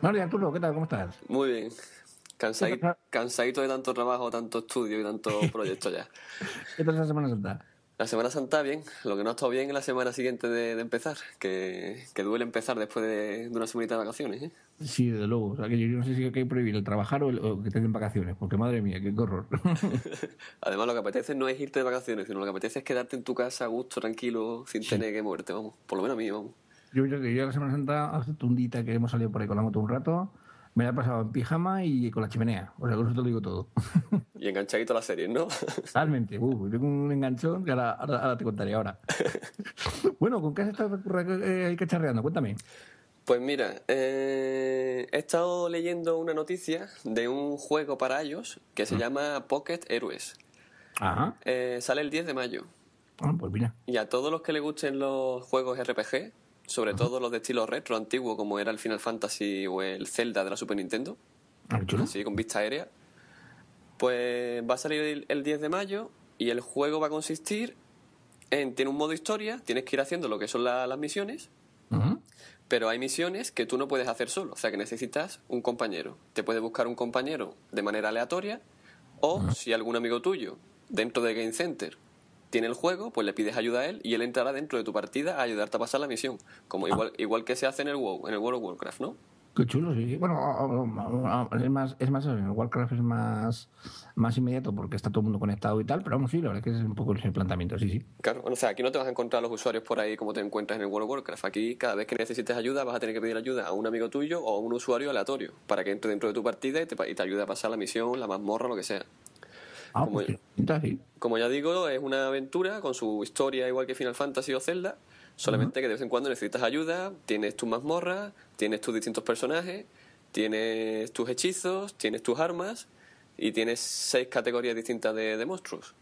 María Arturo, ¿qué tal? ¿Cómo estás? Muy bien. Cansadito, cansadito de tanto trabajo, tanto estudio y tanto proyecto ya. ¿Qué tal la Semana Santa? La Semana Santa, bien. Lo que no ha estado bien es la semana siguiente de, empezar, que, que, duele empezar después de, una semanita de vacaciones. ¿eh? Sí, desde luego. O sea, que yo no sé si hay que prohibir el trabajar o, el, que tengan vacaciones, porque madre mía, qué horror. Además, lo que apetece no es irte de vacaciones, sino lo que apetece es quedarte en tu casa a gusto, tranquilo, sin tener que moverte, vamos. Por lo menos a mí, vamos. Yo, yo, yo la Semana Santa, hace un día que hemos salido por ahí con la moto un rato, me la he pasado en pijama y con la chimenea. O sea, con eso te lo digo todo. Y enganchadito a la serie, ¿no? Totalmente. Uh, tengo un enganchón que ahora, te contaré ahora. bueno, ¿con qué has estado eh, cacharreando? Cuéntame. Pues mira, eh, he estado leyendo una noticia de un juego para ellos que se mm. llama Pocket Heroes. Ajá. Eh, sale el 10 de mayo. Ah, pues mira. Y a todos los que les gusten los juegos RPG, sobre todo los de estilo retro antiguo, como era el Final Fantasy o el Zelda de la Super Nintendo. Ah, sí, con vista aérea. Pues va a salir el 10 de mayo y el juego va a consistir en. Tiene un modo historia, tienes que ir haciendo lo que son las misiones. Pero hay misiones que tú no puedes hacer solo, o sea que necesitas un compañero. Te puedes buscar un compañero de manera aleatoria o si algún amigo tuyo dentro de Game Center tiene el juego, pues le pides ayuda a él y él entrará dentro de tu partida a ayudarte a pasar la misión. Como ah. igual, igual que se hace en el WoW, en el World of Warcraft, ¿no? Qué chulo, sí. Bueno, es más, es más, en Warcraft es más, más inmediato porque está todo el mundo conectado y tal, pero vamos, sí, la verdad es que es un poco el planteamiento, sí, sí. Claro, o sea, aquí no te vas a encontrar los usuarios por ahí como te encuentras en el World of Warcraft. Aquí, cada vez que necesites ayuda, vas a tener que pedir ayuda a un amigo tuyo o a un usuario aleatorio para que entre dentro de tu partida y te, y te ayude a pasar la misión, la mazmorra, lo que sea. Ah, como, pues, como ya digo, es una aventura con su historia igual que Final Fantasy o Zelda, solamente que de vez en cuando necesitas ayuda, tienes tus mazmorras, tienes tus distintos personajes, tienes tus hechizos, tienes tus armas y tienes seis categorías distintas de, monstruos.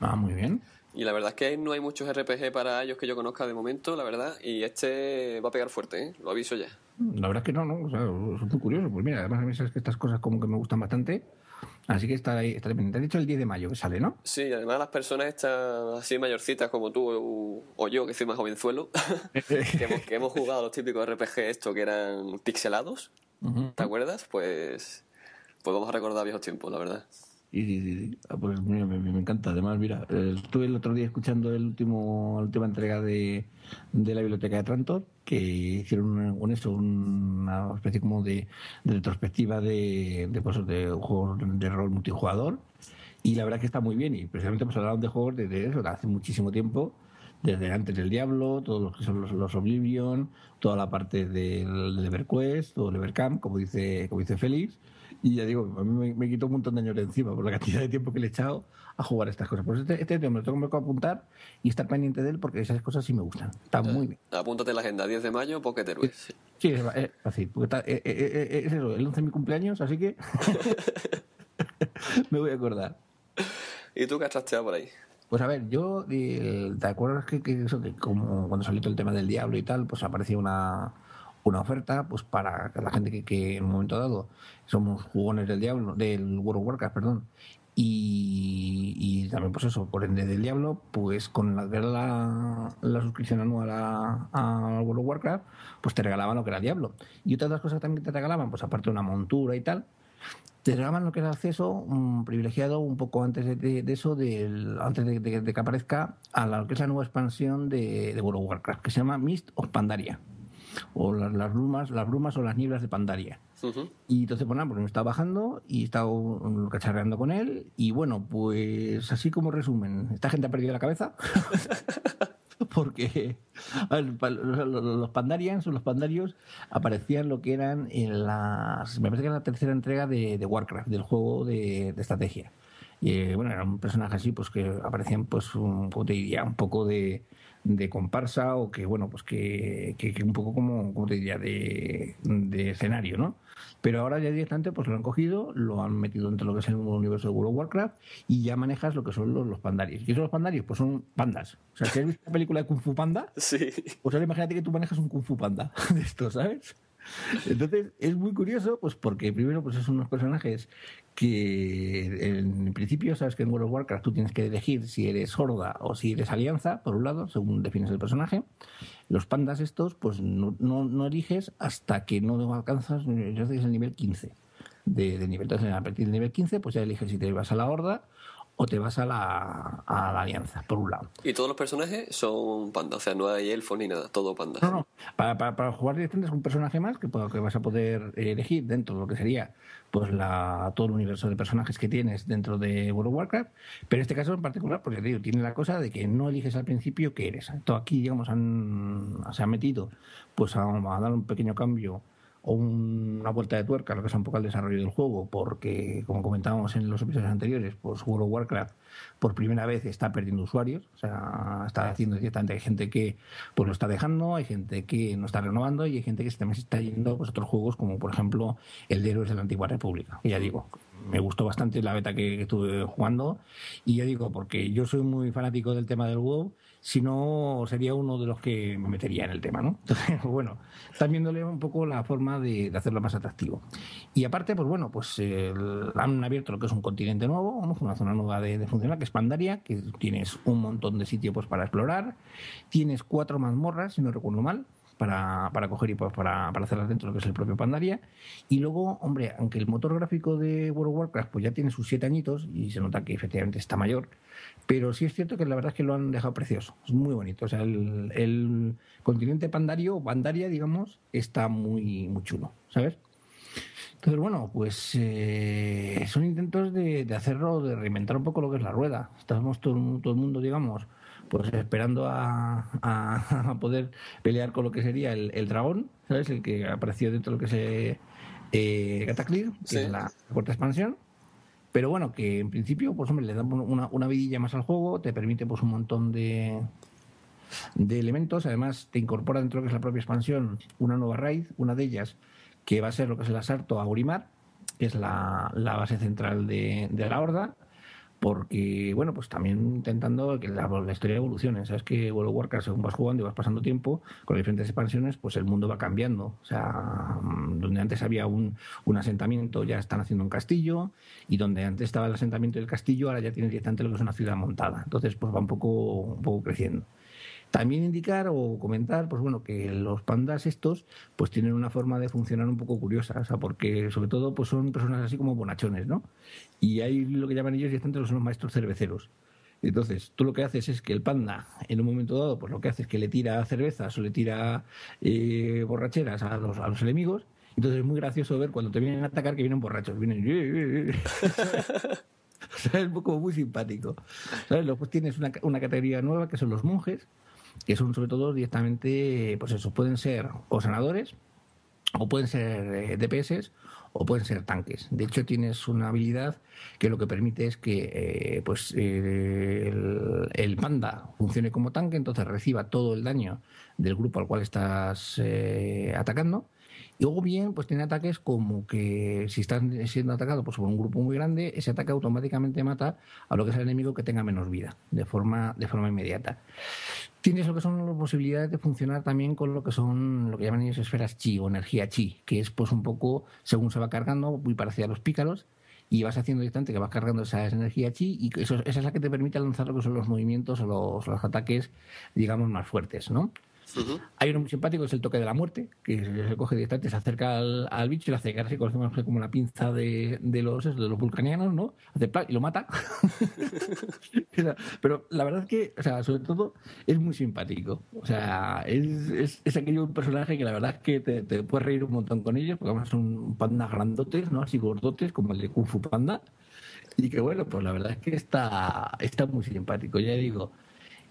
Ah, muy bien. Y la verdad es que no hay muchos RPG para ellos que yo conozca de momento, la verdad, y este va a pegar fuerte, ¿eh? lo aviso ya. La verdad es que no, no, o sea, es muy curioso. Pues mira, además a mí sabes que estas cosas como que me gustan bastante. Así que está ahí, está dependiente. Te has dicho el 10 de mayo que sale, ¿no? Sí, además las personas están así mayorcitas como tú o, yo, que soy más jovenzuelo, que, hemos, que hemos jugado los típicos RPG esto que eran pixelados, ¿te acuerdas? Pues, pues vamos a recordar viejos tiempos, la verdad. Y, ah, pues me, me, encanta. Además, mira, estuve el otro día escuchando el último, la última entrega de, de la biblioteca de Trantor, que hicieron una, eso, una especie como de, retrospectiva de, de, pues, de juegos de rol multijugador. Y la verdad que está muy bien. Y precisamente pues hablaron de juegos de, eso, hace muchísimo tiempo desde antes del Diablo, todos los que son los, Oblivion, toda la parte del, EverQuest, todo el Evercamp, como dice, como dice Félix, y ya digo, a mí me, quitó un montón de años encima por la cantidad de tiempo que le he echado a jugar estas cosas. Pues este, este tema lo tengo que apuntar y estar pendiente de él porque esas cosas sí me gustan. Está muy bien. Apúntate en la agenda, 10 de mayo, Pocket Heroes. Sí, es así. Porque está, eh, eh, eh, es eso, el 11 de mi cumpleaños, así que me voy a acordar. ¿Y tú qué has trasteado por ahí? Pues a ver, yo, ¿te acuerdas que, que, eso, que como cuando salió todo el tema del diablo y tal, pues aparecía una una oferta pues para la gente que, que, en un momento dado somos jugones del diablo, del World of Warcraft, perdón, y, también pues eso, por ende del diablo, pues con la, la, la suscripción anual a, World of Warcraft, pues te regalaban lo que era diablo. Y otras las cosas también te regalaban, pues aparte de una montura y tal, te regalaban lo que era acceso un privilegiado un poco antes de, eso, del, antes de, que aparezca a lo que es la nueva expansión de, de World of Warcraft, que se llama Mist of Pandaria o las, las, brumas, las brumas o las nieblas de Pandaria. Y entonces, bueno, pues me estaba bajando y he estado cacharreando con él. Y bueno, pues así como resumen, esta gente ha perdido la cabeza. porque los Pandarians o los Pandarios aparecían lo que eran en las. Me parece que era la tercera entrega de, Warcraft, del juego de, estrategia. Y eh, bueno, eran personajes así, pues que aparecían, pues, un, como te diría, un poco de, de comparsa o que, bueno, pues que, que, un poco como, como te diría, de, de, escenario, ¿no? Pero ahora ya directamente pues lo han cogido, lo han metido dentro de lo que es el universo de World of Warcraft y ya manejas lo que son los, los pandarios. ¿Qué son los pandarios? Pues son pandas. O sea, si has visto la película de Kung Fu Panda, sí. pues ahora imagínate que tú manejas un Kung Fu Panda de esto, ¿sabes? Entonces, es muy curioso, pues porque primero, pues son unos personajes que en principio sabes que en World of Warcraft tú tienes que elegir si eres horda o si eres alianza, por un lado, según defines el personaje. Los pandas estos, pues no, eliges hasta que no alcanzas, yo el nivel 15 de, de a partir del nivel 15, pues ya eliges si te vas a la horda o te vas a la, a la alianza, por un lado. Y todos los personajes son pandas, o sea, no hay elfos ni nada, todo pandas. No, no, para, para, para jugar directamente es un personaje más que, que vas a poder elegir dentro de lo que sería pues la, todo el universo de personajes que tienes dentro de World of Warcraft, pero en este caso en particular, porque digo, tiene la cosa de que no eliges al principio qué eres. Entonces aquí, digamos, han, se han metido pues a, a dar un pequeño cambio o una vuelta de tuerca lo que es un poco el desarrollo del juego, porque, como comentábamos en los episodios anteriores, pues World of Warcraft por primera vez está perdiendo usuarios, o sea, está haciendo directamente, hay gente que pues lo está dejando, hay gente que no está renovando y hay gente que también se está yendo pues, otros juegos como por ejemplo el de Héroes de la Antigua República, y ya digo, me gustó bastante la beta que, estuve jugando y ya digo, porque yo soy muy fanático del tema del WoW, si no sería uno de los que me metería en el tema, ¿no? Entonces, bueno, están viéndole un poco la forma de, hacerlo más atractivo. Y aparte, pues bueno, pues han abierto lo que es un continente nuevo, una zona nueva de, de funcionar, que es Pandaria, que tienes un montón de sitios pues, para explorar, tienes cuatro mazmorras, si no recuerdo mal, para, para coger y pues, para, para hacerlas dentro de lo que es el propio Pandaria. Y luego, hombre, aunque el motor gráfico de World of Warcraft pues ya tiene sus siete añitos y se nota que efectivamente está mayor, pero sí es cierto que la verdad es que lo han dejado precioso, es muy bonito. O sea, el, el continente Pandario, Pandaria, digamos, está muy, muy chulo, ¿sabes? Entonces, bueno, pues eh, son intentos de, de, hacerlo, de reinventar un poco lo que es la rueda. Estamos todo, todo el mundo, digamos, pues esperando a, a, poder pelear con lo que sería el, el, dragón, ¿sabes? El que apareció dentro de lo que es eh, Cataclysm, que es la cuarta expansión. Pero bueno, que en principio, pues hombre, le dan una, una vidilla más al juego, te permite pues un montón de, de elementos. Además, te incorpora dentro de lo que es la propia expansión una nueva raíz, una de ellas que va a ser lo que es el asalto a Urimar, que es la, la base central de, de la Horda porque, bueno, pues también intentando que la, historia evolucione. Sabes que World of Warcraft, según vas jugando y vas pasando tiempo, con diferentes expansiones, pues el mundo va cambiando. O sea, mm, donde antes había un, un asentamiento, ya están haciendo un castillo, y donde antes estaba el asentamiento del castillo, ahora ya tienes directamente lo que es una ciudad montada. Entonces, pues va un poco, un poco creciendo. También indicar o comentar, pues bueno, que los pandas estos, pues tienen una forma de funcionar un poco curiosa, o sea, porque sobre todo, pues son personas así como bonachones, ¿no? Y hay lo que llaman ellos directamente los maestros cerveceros. Entonces, tú lo que haces es que el panda, en un momento dado, pues lo que hace es que le tira cervezas o le tira eh, borracheras a los, a los enemigos. Entonces es muy gracioso ver cuando te vienen a atacar que vienen borrachos, vienen... es como muy simpático. ¿Sabes? Luego pues tienes una, una categoría nueva que son los monjes, que son sobre todo directamente, pues eso, pueden ser o sanadores, o pueden ser eh, DPS, o pueden ser tanques. De hecho, tienes una habilidad que lo que permite es que eh, pues eh, el, el, panda funcione como tanque, entonces reciba todo el daño del grupo al cual estás atacando y luego bien, pues tiene ataques como que si están siendo atacados pues, por un grupo muy grande, ese ataque automáticamente mata a lo que es el enemigo que tenga menos vida, de forma, de forma inmediata. Tienes lo que son las posibilidades de funcionar también con lo que son lo que llaman ellos esferas chi o energía chi, que es pues un poco, según se va cargando, muy parecida a los pícaros, y vas haciendo distante que vas cargando esa energía chi y eso, esa es la que te permite lanzar lo que son los movimientos o los, los ataques, digamos, más fuertes, ¿no? Hay uno muy simpático, es el toque de la muerte, que se coge directamente, se acerca al, bicho y le hace casi como la pinza de, de, los, de los vulcanianos, ¿no? Hace y lo mata. Pero la verdad es que, o sea, sobre todo, es muy simpático. O sea, es, es, aquello un personaje que la verdad es que te, te puedes reír un montón con ellos, porque además son pandas grandotes, ¿no? Así gordotes, como el de Kung Fu Panda. Y que bueno, pues la verdad es que está, está muy simpático. Ya digo,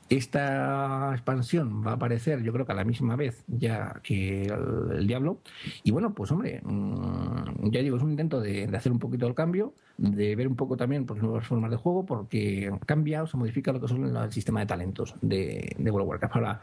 esta expansión va a aparecer, yo creo que a la misma vez ya que el, Diablo. Y bueno, pues hombre, mm, ya digo, es un intento de, hacer un poquito el cambio, de ver un poco también pues, nuevas formas de juego, porque cambia o se modifica lo que son el sistema de talentos de, de World of Warcraft. Ahora,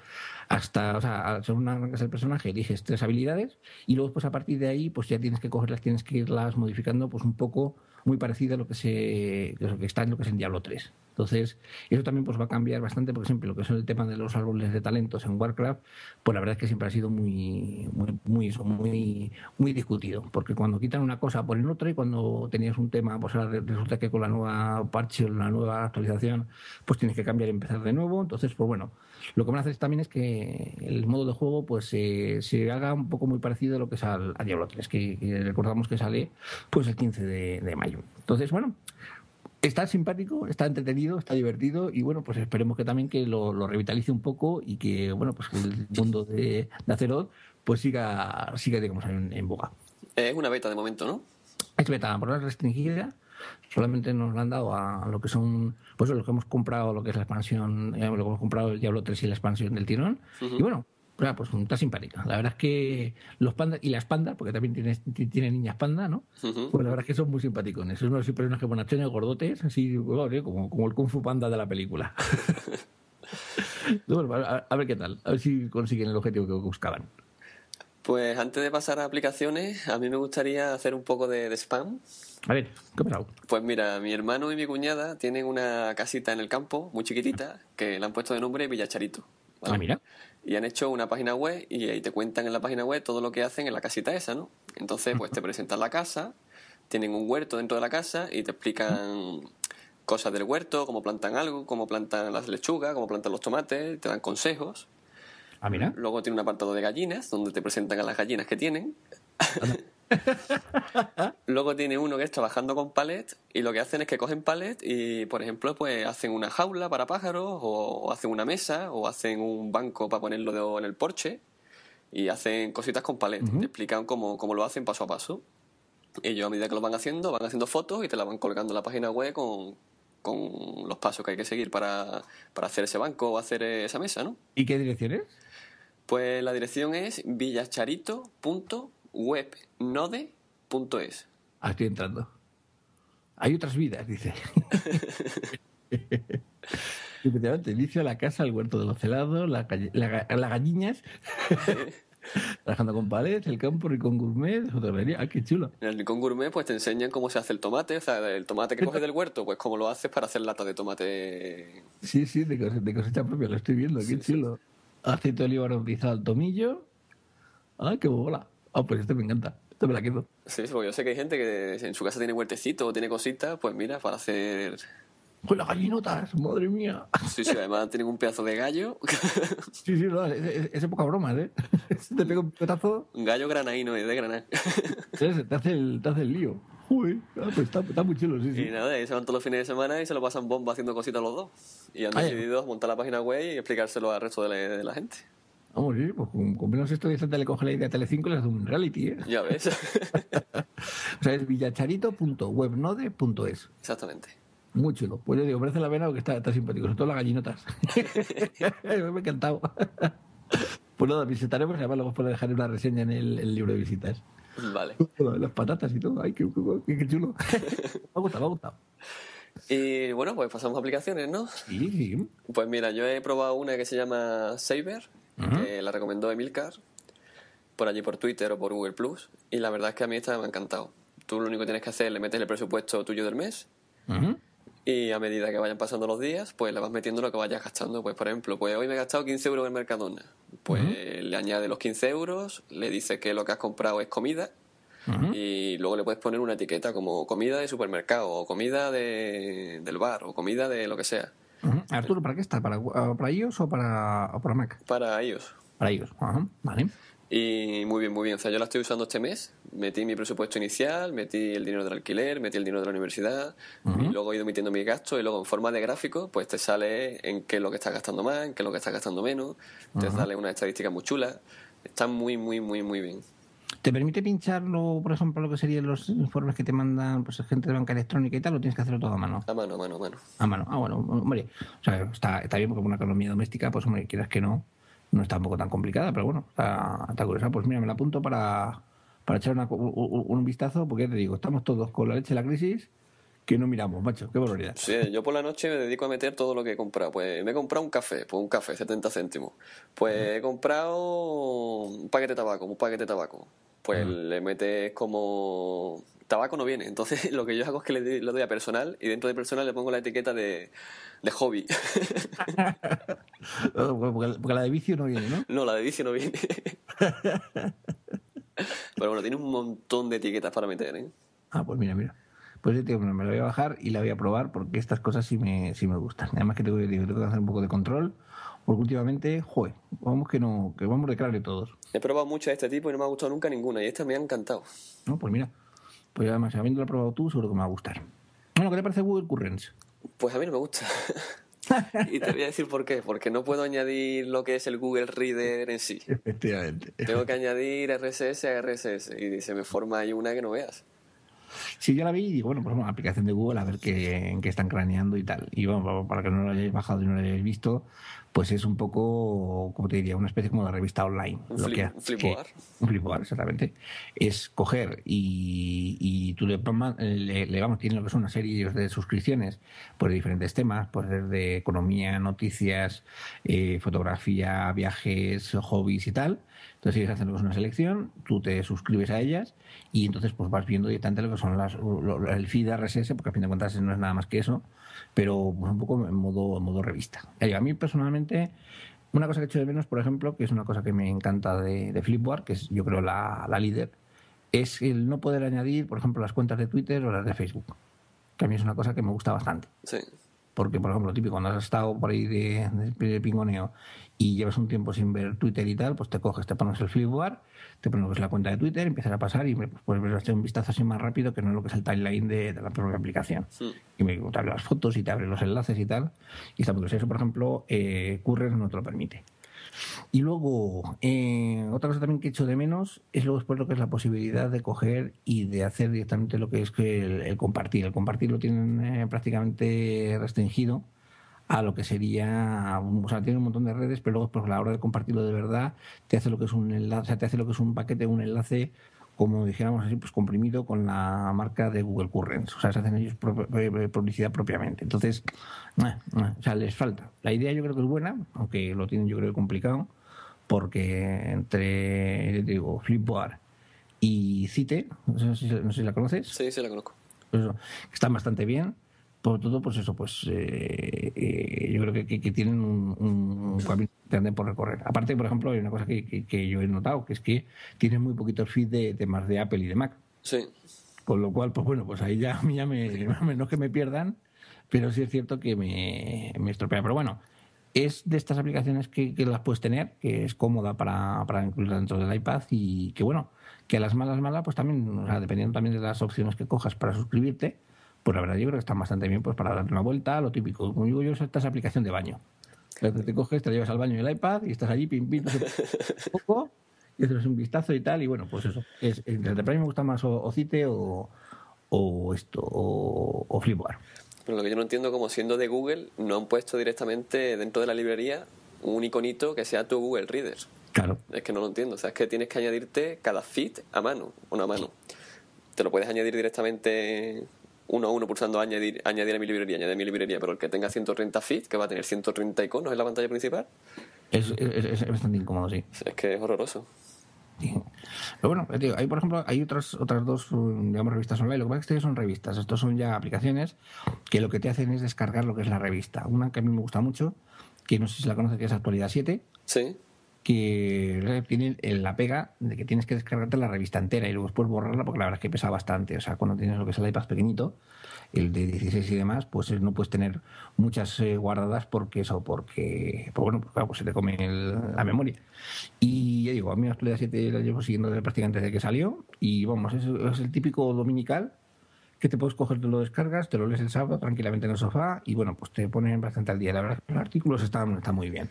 hasta, o sea, ser una el personaje, eliges tres habilidades y luego, pues a partir de ahí, pues ya tienes que cogerlas, tienes que irlas modificando, pues un poco muy parecido a lo que se lo que está en lo que es en Diablo 3. Entonces, eso también pues va a cambiar bastante, porque siempre lo que son el tema de los árboles de talentos en Warcraft, pues la verdad es que siempre ha sido muy, muy, muy, muy, muy discutido, porque cuando quitan una cosa ponen otra y cuando tenías un tema, pues ahora resulta que con la nueva parche o la nueva actualización, pues tienes que cambiar y empezar de nuevo. Entonces, pues bueno, lo que van a hacer también es que el modo de juego pues se haga un poco muy parecido a lo que es a Diablo 3, que, recordamos que sale pues el 15 de, de mayo. Entonces, bueno, está simpático, está entretenido, está divertido y bueno, pues esperemos que también que lo, revitalice un poco y que bueno, pues el mundo de, de Azeroth pues siga, siga digamos, en, boga. Es una beta de momento, ¿no? Es beta, por la restringida. Solamente nos la han dado a lo que son, pues lo que hemos comprado, lo que es la expansión, eh, lo que hemos comprado el Diablo 3 y la expansión del tirón. Y bueno, pues está simpática. La verdad es que los pandas y las pandas, porque también tiene, tiene niñas panda, ¿no? Pues la verdad es que son muy simpáticos. Son unos personajes bonachones, gordotes, así, como, como el Kung Fu Panda de la película. a, ver qué tal, a ver si consiguen el objetivo que buscaban. Pues antes de pasar a aplicaciones, a mí me gustaría hacer un poco de, spam. A ver, ¿qué ha Pues mira, mi hermano y mi cuñada tienen una casita en el campo, muy chiquitita, que le han puesto de nombre Villacharito. Ah, mira y han hecho una página web y ahí te cuentan en la página web todo lo que hacen en la casita esa, ¿no? Entonces, pues te presentan la casa, tienen un huerto dentro de la casa y te explican cosas del huerto, cómo plantan algo, cómo plantan las lechugas, cómo plantan los tomates, te dan consejos. Ah, mira. Luego tiene un apartado de gallinas, donde te presentan a las gallinas que tienen. Luego tiene uno que es trabajando con palet y lo que hacen es que cogen palet y, por ejemplo, pues hacen una jaula para pájaros o, hacen una mesa o hacen un banco para ponerlo en el porche y hacen cositas con palet. Te explican cómo, cómo, lo hacen paso a paso. Ellos a medida que lo van haciendo van haciendo fotos y te la van colgando en la página web con, con los pasos que hay que seguir para, para hacer ese banco o hacer esa mesa, ¿no? ¿Y qué dirección es? Pues la dirección es villacharito.com webnode.es. Ah, estoy entrando. Hay otras vidas, dice. Efectivamente, inicio la casa, el huerto de los celados, las la, gallinas. Trabajando con palets, el campo, con gourmet, ah, qué chulo. En el con gourmet, pues te enseñan cómo se hace el tomate, o sea, el tomate que coges del huerto, pues cómo lo haces para hacer lata de tomate. Sí, sí, de, cosecha, propia, lo estoy viendo, qué chulo. Aceite de oliva aromatizado al tomillo. Ah, qué bola. Ah, pues este me encanta. Este me la quedo. Sí, porque yo sé que hay gente que en su casa tiene huertecito o tiene cositas, pues mira, para hacer. Pues las gallinotas, madre mía. Sí, sí, además tienen un pedazo de gallo. Sí, sí, no, es, poca broma, ¿eh? Te pega un petazo. Un gallo granaíno, es de Granada. Te hace el, te hace el lío. Uy, ah, pues está, está, muy chulo, sí, sí. Y nada, y se van todos los fines de semana y se lo pasan bomba haciendo cositas los dos. Y han decidido montar la página web y explicárselo al resto de la gente. Vamos, sí, pues con, menos esto de le coge la idea a Telecinco y le hace un reality, ¿eh? Ya ves. o sea, es villacharito.webnode.es. Exactamente. Muy chulo. Pues yo digo, merece la pena porque está, está simpático, sobre todo las gallinotas. me ha encantado. pues nada, visitaremos y además luego puedo dejar una reseña en el, libro de visitas. Vale. las patatas y todo. Ay, qué, qué, chulo. me ha gustado, me ha gustado. Y bueno, pues pasamos a aplicaciones, ¿no? Sí, sí. Pues mira, yo he probado una que se llama Saber, que la recomendó Emilcar por allí por Twitter o por Google Plus y la verdad es que a mí esta me ha encantado. Tú lo único que tienes que hacer es le metes el presupuesto tuyo del mes y a medida que vayan pasando los días pues le vas metiendo lo que vayas gastando. Pues por ejemplo, pues hoy me he gastado 15 euros en Mercadona. Pues le añade los 15 euros, le dice que lo que has comprado es comida y luego le puedes poner una etiqueta como comida de supermercado o comida de, del bar o comida de lo que sea. Arturo, ¿para qué está? ¿Para, para iOS o para, para Mac? Para iOS. Para iOS, vale. Y muy bien, muy bien. O sea, yo la estoy usando este mes. Metí mi presupuesto inicial, metí el dinero del alquiler, metí el dinero de la universidad y luego he ido metiendo mis gastos y luego en forma de gráfico pues te sale en qué es lo que estás gastando más, en qué es lo que estás gastando menos. Te sale una estadística muy chula. Está muy, muy, muy, muy bien. ¿Te permite pincharlo, por ejemplo, lo que serían los informes que te mandan pues gente de banca electrónica y tal, o tienes que hacerlo todo a mano? A mano, a mano, a mano. A mano, ah, bueno, hombre, o sea, está, está bien porque una economía doméstica, pues hombre, quieras que no, no está un poco tan complicada, pero bueno, está, está curiosa. Pues mira, me la apunto para, para echar un, vistazo, porque ya te digo, estamos todos con la leche de la crisis que no miramos, macho, qué barbaridad. Sí, yo por la noche me dedico a meter todo lo que he comprado. Pues me he comprado un café, pues un café, 70 céntimos. Pues he comprado un paquete de tabaco, un paquete de tabaco pues le metes como tabaco no viene. Entonces lo que yo hago es que le doy, a personal y dentro de personal le pongo la etiqueta de, de hobby. porque, la de vicio no viene, ¿no? No, la de vicio no viene. Pero bueno, tiene un montón de etiquetas para meter, ¿eh? Ah, pues mira, mira. Pues tío, me la voy a bajar y la voy a probar porque estas cosas sí me, sí me gustan. Además que tengo, tengo que hacer un poco de control porque últimamente, joder, vamos que no, que vamos de de todos. He probado muchas de este tipo y no me ha gustado nunca ninguna y esta me ha encantado. No, pues mira, pues además, habiéndola probado tú, seguro que me va a gustar. Bueno, ¿qué te parece Google Currents? Pues a mí no me gusta. y te voy a decir por qué. Porque no puedo añadir lo que es el Google Reader en sí. Efectivamente. Tengo que añadir RSS a RSS y se me forma ahí una que no veas. Sí, yo la vi y digo, bueno, pues una aplicación de Google a ver qué, en qué están craneando y tal. Y bueno, para que no lo hayáis bajado y no lo hayáis visto, pues es un poco, como te diría, una especie como de revista online. Un, lo que, un flipboard. Un flipboard, exactamente. Es coger y, y tú le, le, le, vamos, tiene lo que son una serie de suscripciones por diferentes temas, pues desde economía, noticias, eh, fotografía, viajes, hobbies y tal. Entonces ellos hacen una selección, tú te suscribes a ellas y entonces pues vas viendo directamente lo que son las, el feed RSS, porque a fin de cuentas no es nada más que eso, pero pues, un poco en modo, en modo revista. A mí personalmente, una cosa que he hecho de menos, por ejemplo, que es una cosa que me encanta de, de Flipboard, que es yo creo la, la líder, es el no poder añadir, por ejemplo, las cuentas de Twitter o las de Facebook. Que a mí es una cosa que me gusta bastante. Sí. Porque, por ejemplo, típico, cuando has estado por ahí de, de, pingoneo y llevas un tiempo sin ver Twitter y tal, pues te coges, te pones el Flipboard, te pones la cuenta de Twitter, empiezas a pasar y pues, puedes ver un vistazo así más rápido que no lo que es el timeline de, la propia aplicación. Y me te abre las fotos y te abre los enlaces y tal. Y está porque eso, por ejemplo, eh, no te lo permite. Y luego, eh, otra cosa también que he hecho de menos es luego después lo que es la posibilidad de coger y de hacer directamente lo que es el, compartir. El compartir lo tienen eh, prácticamente restringido a lo que sería, o sea, tiene un montón de redes, pero luego pues, a la hora de compartirlo de verdad, te hace lo que es un enlace, te hace lo que es un paquete, un enlace como dijéramos así, pues comprimido con la marca de Google Currents. O sea, se hacen ellos eh, eh, publicidad propiamente. Entonces, o sea, les falta. La idea yo creo que es buena, aunque lo tienen yo creo complicado, porque entre, digo, Flipboard y Cite, no sé, si, la conoces. Sí, sí la conozco. Pues están bastante bien por todo, pues eso, pues eh, eh, yo creo que, que, tienen un, camino grande por recorrer. Aparte, por ejemplo, hay una cosa que, que, yo he notado, que es que tienen muy poquito feed de temas de Apple y de Mac. Sí. Con lo cual, pues bueno, pues ahí ya, ya me, no es que me pierdan, pero sí es cierto que me, me estropea. Pero bueno, es de estas aplicaciones que, las puedes tener, que es cómoda para, para incluirla dentro del iPad y que bueno, que a las malas malas, pues también, o sea, dependiendo también de las opciones que cojas para suscribirte, pues la verdad yo creo que están bastante bien pues para darle una vuelta, lo típico. Como digo yo, esta es aplicación de baño. Te coges, te llevas al baño el iPad y estás allí, pim, pim, un poco, y haces un vistazo y tal, y bueno, pues eso. Es, entre mí me gusta más o, Cite o, o esto, o, o Flipboard. Pero lo que yo no entiendo, como siendo de Google, no han puesto directamente dentro de la librería un iconito que sea tu Google Reader. Claro. Es que no lo entiendo. O sea, es que tienes que añadirte cada feed a mano, una mano. Te lo puedes añadir directamente uno a uno pulsando añadir, añadir a mi librería, añadir a mi librería, pero el que tenga 130 feet, que va a tener 130 iconos en la pantalla principal. Es, es, bastante incómodo, sí. Es que es horroroso. Pero bueno, hay por ejemplo, hay otras otras dos, digamos, revistas online. Lo que pasa es que son revistas, estos son ya aplicaciones que lo que te hacen es descargar lo que es la revista. Una que a mí me gusta mucho, que no sé si la conoces, que es Actualidad 7. Sí que tiene la pega de que tienes que descargarte la revista entera y luego después borrarla porque la verdad es que pesa bastante. O sea, cuando tienes lo que es el iPad pequeñito, el de 16 y demás, pues no puedes tener muchas eh, guardadas porque eso, porque, pues bueno, pues, se te come la memoria. Y ya digo, a mí la actualidad 7 la llevo siguiendo prácticamente desde que salió y vamos, es, es el típico dominical que te puedes coger, te lo descargas, te lo lees el sábado tranquilamente en el sofá y bueno, pues te ponen bastante al día. La verdad es que los artículos están, están muy bien.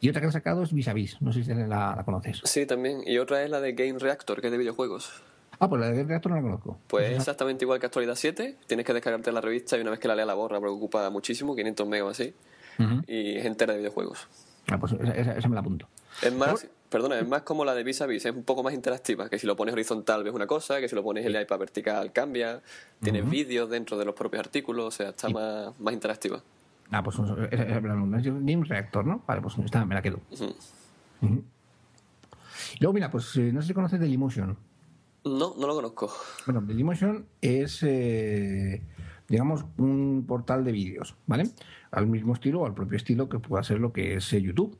Y otra que han sacado es Vis a Vis, no sé si la, conoces. Sí, también. Y otra es la de Game Reactor, que es de videojuegos. Ah, pues la de Game Reactor no la conozco. Pues es exactamente igual que Actualidad 7. Tienes que descargarte la revista y una vez que la lea la borra, preocupa muchísimo, 500 megas así. Y es entera de videojuegos. Ah, pues esa, me la apunto. Es más, perdona, es más como la de Vis a Vis, es un poco más interactiva, que si lo pones horizontal ves una cosa, que si lo pones en el iPad vertical cambia, tienes vídeos dentro de los propios artículos, o sea, está más, más interactiva. Ah, pues es, es, Game Reactor, ¿no? Vale, pues está, me la quedo. Luego, mira, pues eh, no sé si conoces Dailymotion. No, no lo conozco. Bueno, Dailymotion es, eh, digamos, un portal de vídeos, ¿vale? Al mismo estilo o al propio estilo que pueda ser lo que es eh, YouTube.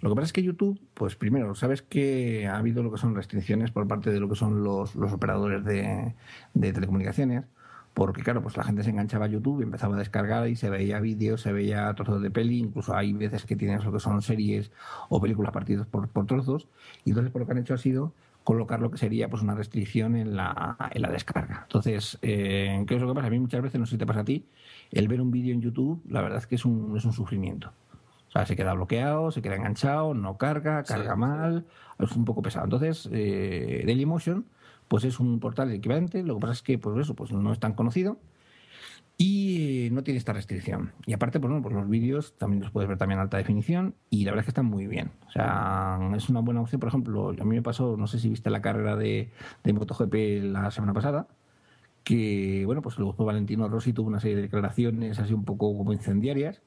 Lo que pasa es que YouTube, pues primero, sabes que ha habido lo que son restricciones por parte de lo que son los, los operadores de, de telecomunicaciones porque claro, pues la gente se enganchaba a YouTube, y empezaba a descargar y se veía vídeos, se veía trozos de peli, incluso hay veces que tienes lo que son series o películas partidas por, por trozos, y entonces por lo que han hecho ha sido colocar lo que sería pues una restricción en la, en la descarga. Entonces, eh, ¿qué es lo que pasa? A mí muchas veces, no sé si te pasa a ti, el ver un vídeo en YouTube, la verdad es que es un, es un sufrimiento. O sea, se queda bloqueado, se queda enganchado, no carga, carga mal, es un poco pesado. Entonces, eh, Dailymotion pues es un portal equivalente, lo que pasa es que pues eso pues no es tan conocido y no tiene esta restricción. Y aparte, pues, bueno, pues los vídeos también los puedes ver también en alta definición y la verdad es que están muy bien. O sea, es una buena opción. Por ejemplo, a mí me pasó, no sé si viste la carrera de, de MotoGP la semana pasada, que, bueno, pues luego Valentino Rossi tuvo una serie de declaraciones así un poco como incendiarias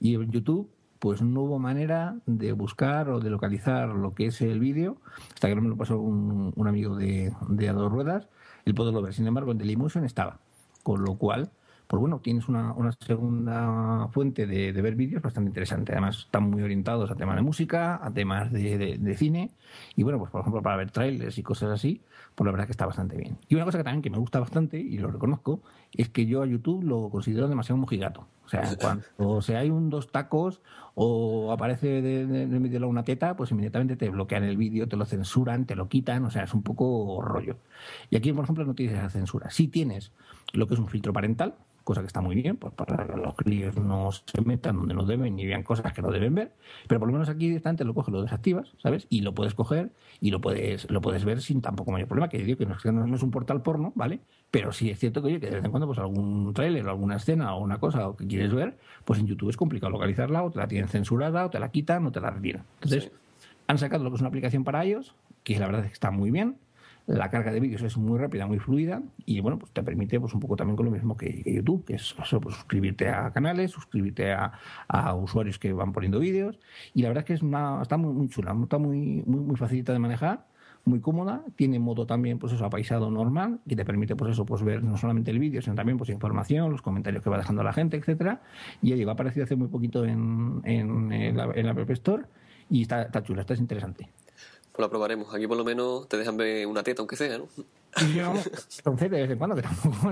y en YouTube pues no hubo manera de buscar o de localizar lo que es el vídeo, hasta que no me lo pasó un, amigo de, de a dos ruedas, el poderlo ver. Sin embargo, en Dailymotion estaba. Con lo cual, pues bueno, tienes una, una segunda fuente de, ver vídeos bastante interesante. Además, están muy orientados a temas de música, a temas de, de, cine, y bueno, pues por ejemplo, para ver trailers y cosas así, pues la verdad que está bastante bien. Y una cosa que también que me gusta bastante, y lo reconozco, es que yo a YouTube lo considero demasiado mojigato. O sea, cuando se hay un dos tacos o aparece de, de, de una teta, pues inmediatamente te bloquean el vídeo, te lo censuran, te lo quitan, o sea, es un poco rollo. Y aquí, por ejemplo, no tienes esa censura. Sí tienes lo que es un filtro parental, cosa que está muy bien, pues para que los críos no se metan donde no deben ni vean cosas que no deben ver, pero por lo menos aquí directamente lo coges, lo desactivas, ¿sabes? Y lo puedes coger y lo puedes lo puedes ver sin tampoco mayor problema, que digo que no, no es un portal porno, ¿vale? Pero sí es cierto que, oye, que de vez en cuando pues algún tráiler o alguna escena o una cosa que quieres ver, pues en YouTube es complicado localizarla o te la tienen censurada o te la quitan o te la retiran. Entonces, han sacado lo que es una aplicación para ellos, que la verdad es que está muy bien, la carga de vídeos es muy rápida, muy fluida y bueno, pues te permite pues un poco también con lo mismo que, YouTube, que es pues, suscribirte a canales, suscribirte a, usuarios que van poniendo vídeos y la verdad es que es una, está muy, chula, está muy, muy, muy facilita de manejar muy cómoda, tiene modo también pues eso apaisado normal, que te permite pues eso pues ver no solamente el vídeo, sino también pues información, los comentarios que va dejando la gente, etcétera. Y lleva aparecido hace muy poquito en, en, en, la, en App Store y está chula, está interesante. Pues lo probaremos. Aquí por lo menos te dejan ver una teta, aunque sea, ¿no? entonces de vez en cuando, tampoco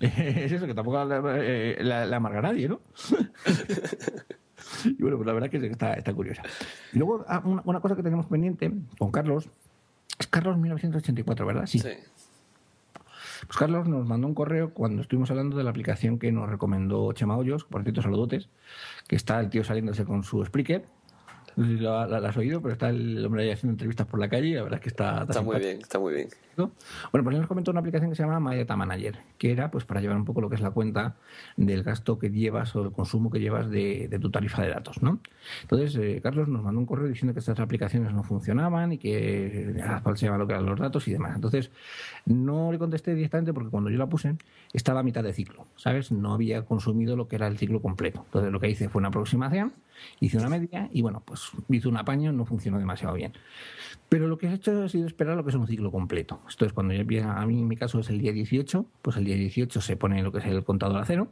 es eso, que tampoco la, amarga a nadie, ¿no? y bueno, pues la verdad es que está, está curiosa. Y luego, ah, una, cosa que tenemos pendiente con Carlos, es Carlos 1984, ¿verdad? Sí. Pues Carlos nos mandó un correo cuando estuvimos hablando de la aplicación que nos recomendó Chema Hoyos, por cierto, saludotes, que está el tío saliéndose con su Spreaker no sé si lo, has oído, pero está el hombre ahí haciendo entrevistas por la calle y la verdad es que está... Está, muy bien, está muy bien. Bueno, pues nos comentó una aplicación que se llama My Data Manager, que era pues para llevar un poco lo que es la cuenta del gasto que llevas o el consumo que llevas de, tu tarifa de datos, ¿no? Entonces, eh, Carlos nos mandó un correo diciendo que estas aplicaciones no funcionaban y que falseaban lo que eran los datos y demás. Entonces, no le contesté directamente porque cuando yo la puse estaba a mitad de ciclo, ¿sabes? No había consumido lo que era el ciclo completo. Entonces, lo que hice fue una aproximación hice una media y bueno, pues hice un apaño, no funcionó demasiado bien. Pero lo que he hecho ha sido esperar lo que es un ciclo completo. Esto es cuando ya empieza, a mí en mi caso es el día 18, pues el día 18 se pone lo que es el contador a cero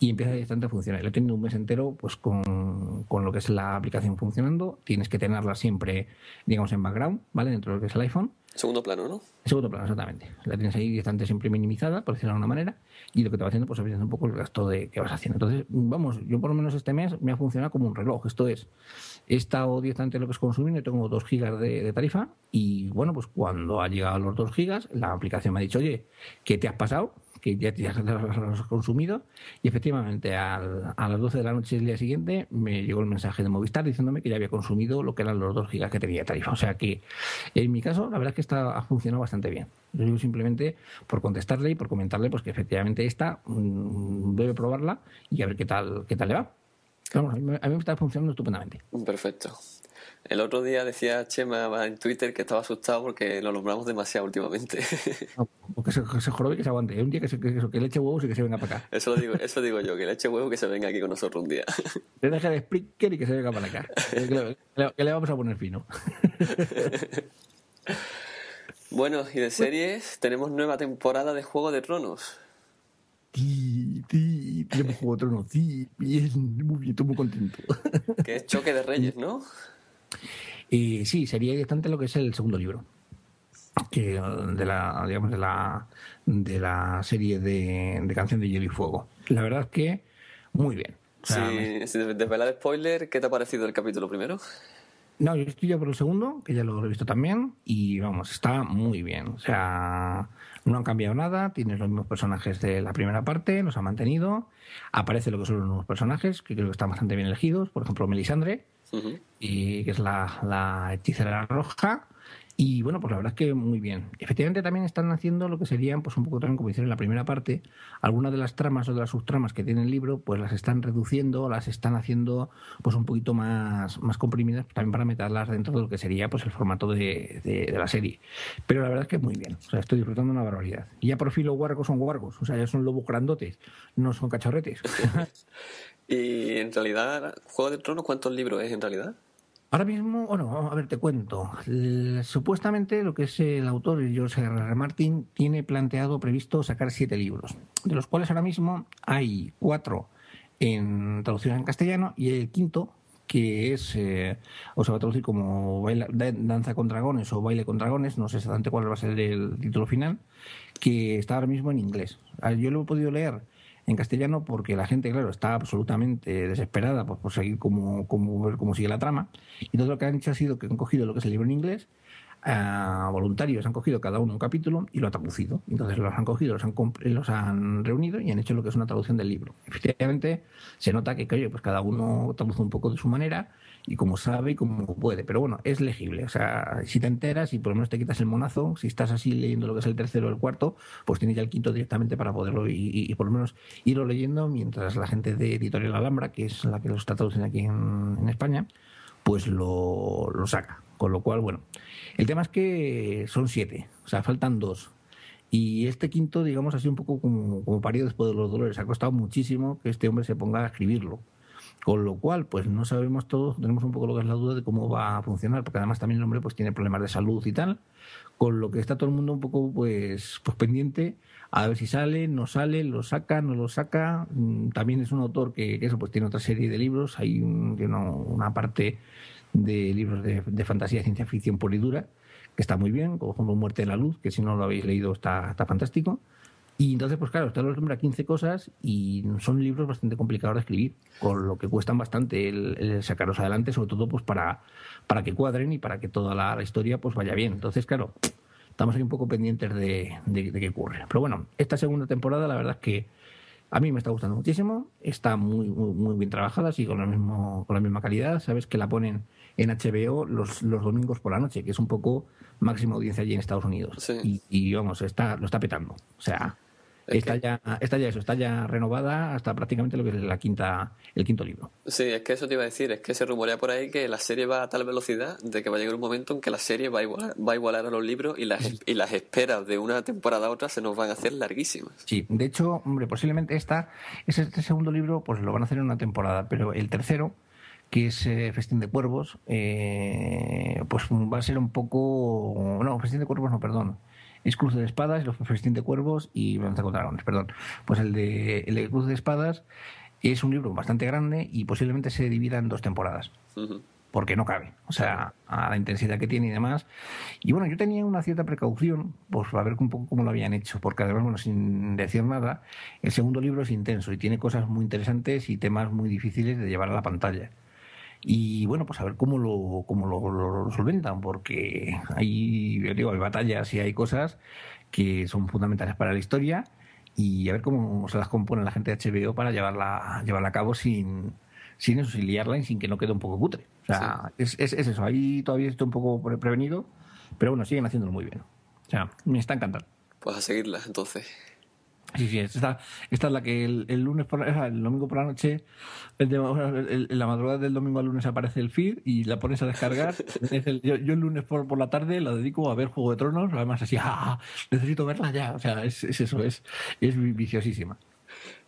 y empieza directamente a funcionar. Lo he tenido un mes entero pues con, con, lo que es la aplicación funcionando. Tienes que tenerla siempre, digamos, en background, ¿vale? Dentro de lo que es el iPhone. Segundo plano, ¿no? Segundo plano, exactamente. La tienes ahí directamente siempre minimizada, por decirlo de alguna manera, y lo que te va haciendo, pues viendo un poco el gasto de que vas haciendo. Entonces, vamos, yo por lo menos este mes me ha funcionado como un reloj. Esto es, he estado directamente lo que es consumiendo, tengo 2 gigas de, de, tarifa, y bueno, pues cuando ha llegado a los 2 gigas, la aplicación me ha dicho, oye, ¿qué te has pasado? Que ya, ya has consumido. Y efectivamente, al, a las 12 de la noche del día siguiente me llegó el mensaje de Movistar diciéndome que ya había consumido lo que eran los 2 gigas que tenía de tarifa. O sea que, en mi caso, la verdad es que está, ha funcionado bastante bien. Yo digo simplemente por contestarle y por comentarle pues que efectivamente esta mm, debe probarla y a ver qué tal, qué tal le va. a mí me está funcionando estupendamente. Perfecto. El otro día decía Chema en Twitter que estaba asustado porque lo nombramos demasiado últimamente. No, que se, se jorobe y que se aguante. Un día que, se, que, que le eche huevos y que se venga para acá. Eso digo, eso digo yo, que le eche huevos y que se venga aquí con nosotros un día. Le deje de Spreaker y que se venga para acá. que, le, que le vamos a poner fino. Bueno, y de series tenemos nueva temporada de Juego de Tronos. Sí, sí, tenemos Juego de Tronos, sí, bien, muy bien, estoy muy contento. Que es Choque de Reyes, ¿no? Eh, sí, sería directamente lo que es el segundo libro que de la digamos de la de la serie de, de canción de Hielo y Fuego. La verdad es que muy bien. O sea, sí, me... si desvelar spoiler, ¿qué te ha parecido el capítulo primero? No, yo estoy ya por el segundo, que ya lo he visto también, y vamos, está muy bien. O sea, no han cambiado nada, tienes los mismos personajes de la primera parte, los ha mantenido. Aparece lo que son los nuevos personajes, que creo que están bastante bien elegidos. Por ejemplo, Melisandre, uh -huh. y, que es la, la hechicera roja. Y bueno, pues la verdad es que muy bien. Efectivamente también están haciendo lo que serían, pues un poco también como hicieron en la primera parte, algunas de las tramas o de las subtramas que tiene el libro, pues las están reduciendo, las están haciendo pues un poquito más, más comprimidas, también para meterlas dentro de lo que sería pues el formato de, de, de, la serie. Pero la verdad es que muy bien, o sea, estoy disfrutando una barbaridad. Y ya por fin los wargos son wargos, o sea, ya son lobos grandotes, no son cachorretes. y en realidad, Juego de Tronos, ¿cuántos libros es en realidad? Ahora mismo, bueno, a ver, te cuento. Supuestamente lo que es el autor, George R. R. Martin, tiene planteado, previsto sacar siete libros, de los cuales ahora mismo hay cuatro en traducción en castellano y el quinto, que es, eh, o se va a traducir como baila, Danza con Dragones o Baile con Dragones, no sé exactamente cuál va a ser el título final, que está ahora mismo en inglés. Yo lo he podido leer en castellano porque la gente, claro, está absolutamente desesperada por, por seguir cómo, cómo, ver cómo sigue la trama. Y entonces lo que han hecho ha sido que han cogido lo que es el libro en inglés, uh, voluntarios han cogido cada uno un capítulo y lo han traducido. Entonces los han cogido, los han, los han reunido y han hecho lo que es una traducción del libro. Efectivamente, se nota que, que oye, pues cada uno traduce un poco de su manera y como sabe y como puede. Pero bueno, es legible. O sea, si te enteras y por lo menos te quitas el monazo, si estás así leyendo lo que es el tercero o el cuarto, pues tienes ya el quinto directamente para poderlo y, y, por lo menos irlo leyendo mientras la gente de Editorial Alhambra, que es la que lo está traduciendo aquí en, en España, pues lo, lo saca. Con lo cual, bueno, el tema es que son siete, o sea, faltan dos. Y este quinto, digamos, ha sido un poco como, como parido después de los dolores. Ha costado muchísimo que este hombre se ponga a escribirlo. Con lo cual, pues no sabemos todos, tenemos un poco lo que es la duda de cómo va a funcionar, porque además también el hombre pues tiene problemas de salud y tal, con lo que está todo el mundo un poco pues, pues pendiente a ver si sale, no sale, lo saca, no lo saca. También es un autor que, eso pues tiene otra serie de libros, hay un, una parte de libros de, de fantasía ciencia ficción pura y dura, que está muy bien, como Muerte de la Luz, que si no lo habéis leído está, está fantástico. Y entonces, pues claro, está los nombra 15 cosas y son libros bastante complicados de escribir, con lo que cuestan bastante el, el sacarlos adelante, sobre todo pues para, para que cuadren y para que toda la, la, historia pues vaya bien. Entonces, claro, estamos ahí un poco pendientes de, de, de qué ocurre. Pero bueno, esta segunda temporada la verdad es que a mí me está gustando muchísimo, está muy, muy, muy bien trabajada, así con, lo mismo, con la misma calidad. Sabes que la ponen en HBO los, los domingos por la noche, que es un poco máxima audiencia allí en Estados Unidos. Sí. Y, y, vamos, está, lo está petando. O sea, está, que... ya, está ya eso, está ya renovada hasta prácticamente lo que es la quinta, el quinto libro. Sí, es que eso te iba a decir, es que se rumorea por ahí que la serie va a tal velocidad de que va a llegar un momento en que la serie va a igualar, va a, igualar a los libros y las, y las esperas de una temporada a otra se nos van a hacer larguísimas. Sí, de hecho, hombre, posiblemente esta, este segundo libro pues lo van a hacer en una temporada, pero el tercero que es eh, Festín de Cuervos, eh, pues va a ser un poco... No, Festín de Cuervos no, perdón. Es Cruz de Espadas, los de Cuervos y Lanza con Dragones, perdón. Pues el de, el de Cruz de Espadas es un libro bastante grande y posiblemente se divida en dos temporadas. Uh -huh. Porque no cabe, o sea, a la intensidad que tiene y demás. Y bueno, yo tenía una cierta precaución, pues a ver un poco cómo lo habían hecho, porque además, bueno, sin decir nada, el segundo libro es intenso y tiene cosas muy interesantes y temas muy difíciles de llevar a la pantalla y bueno, pues a ver cómo lo, cómo lo, lo, lo solventan, porque hay, digo, hay batallas y hay cosas que son fundamentales para la historia y a ver cómo se las compone la gente de HBO para llevarla, llevarla a cabo sin, sin eso, sin liarla y sin que no quede un poco cutre. O sea, sí. es, es, es, eso, ahí todavía estoy un poco prevenido, pero bueno, siguen haciéndolo muy bien. O sea, me está encantando. Pues a seguirla, entonces. Sí, sí, esta, esta es la que el, el lunes por el domingo por la noche, el de, el, la madrugada del domingo al lunes aparece el feed y la pones a descargar. yo, yo, el lunes por, por la tarde la dedico a ver Juego de Tronos, además así, ¡ah! necesito verla ya. O sea, es, es eso, es, es viciosísima.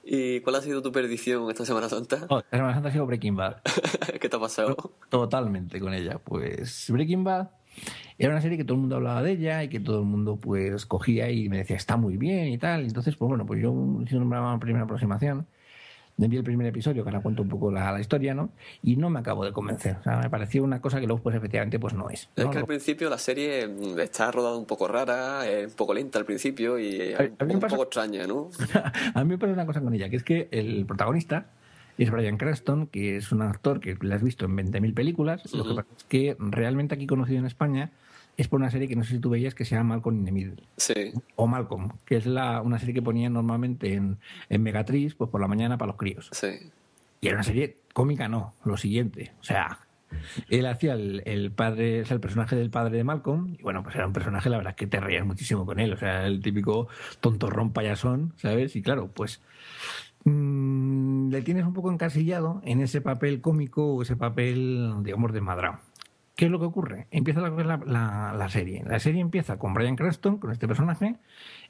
¿Y cuál ha sido tu perdición esta Semana Santa? Oh, esta Semana Santa ha sido Breaking Bad. ¿Qué te ha pasado? Totalmente con ella. Pues Breaking Bad era una serie que todo el mundo hablaba de ella y que todo el mundo pues cogía y me decía, está muy bien y tal. Entonces, pues bueno, pues yo hice una primera aproximación vi el primer episodio, que ahora cuento un poco la, historia, ¿no? Y no me acabo de convencer. O sea, me pareció una cosa que luego, pues efectivamente, pues no es. Es que al principio la serie mm, está rodada un poco rara, es un poco lenta al principio y un, poco extraña, ¿no? a mí me pasa una cosa con ella, que es que el protagonista es Brian Cranston, que es un actor que le has visto en 20.000 películas. Lo que pasa es que realmente aquí conocido en España es por una serie que no sé si tú veías que se llama Malcolm in the Middle. Sí. O Malcolm, que es la, una serie que ponían normalmente en, en Megatriz pues por la mañana para los críos. Sí. Y era una serie cómica, no, lo siguiente. O sea, él hacía el, el padre, es el personaje del padre de Malcolm, y bueno, pues era un personaje, la verdad, que te reías muchísimo con él. O sea, el típico tontorrón payasón, ¿sabes? Y claro, pues mmm, le tienes un poco encasillado en ese papel cómico o ese papel, digamos, desmadrado. ¿Qué es lo que ocurre? Empieza la, la, serie. La serie empieza con Brian Cranston, con este personaje,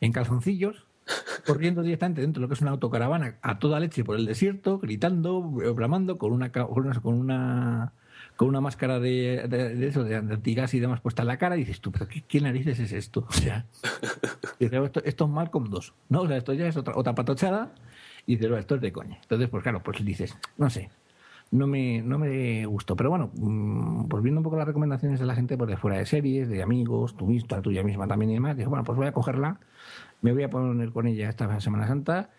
en calzoncillos, corriendo directamente dentro de lo que es una autocaravana a toda leche por el desierto, gritando, bramando, con una, con una, con una máscara de, de, eso, de antigas y demás puesta en la cara, y dices tú, pero qué, narices es esto? O sea, esto, esto, es Malcolm 2, ¿no? O sea, esto ya es otra, otra patochada, y dices, esto es de coña. Entonces, pues claro, pues dices, no sé, no me, no me gustó. Pero bueno, mm, pues viendo un poco las recomendaciones de la gente por pues, de fuera de series, de amigos, tu vista, tuya misma también y demás, dije, bueno, pues voy a cogerla, me voy a poner con ella esta Semana Santa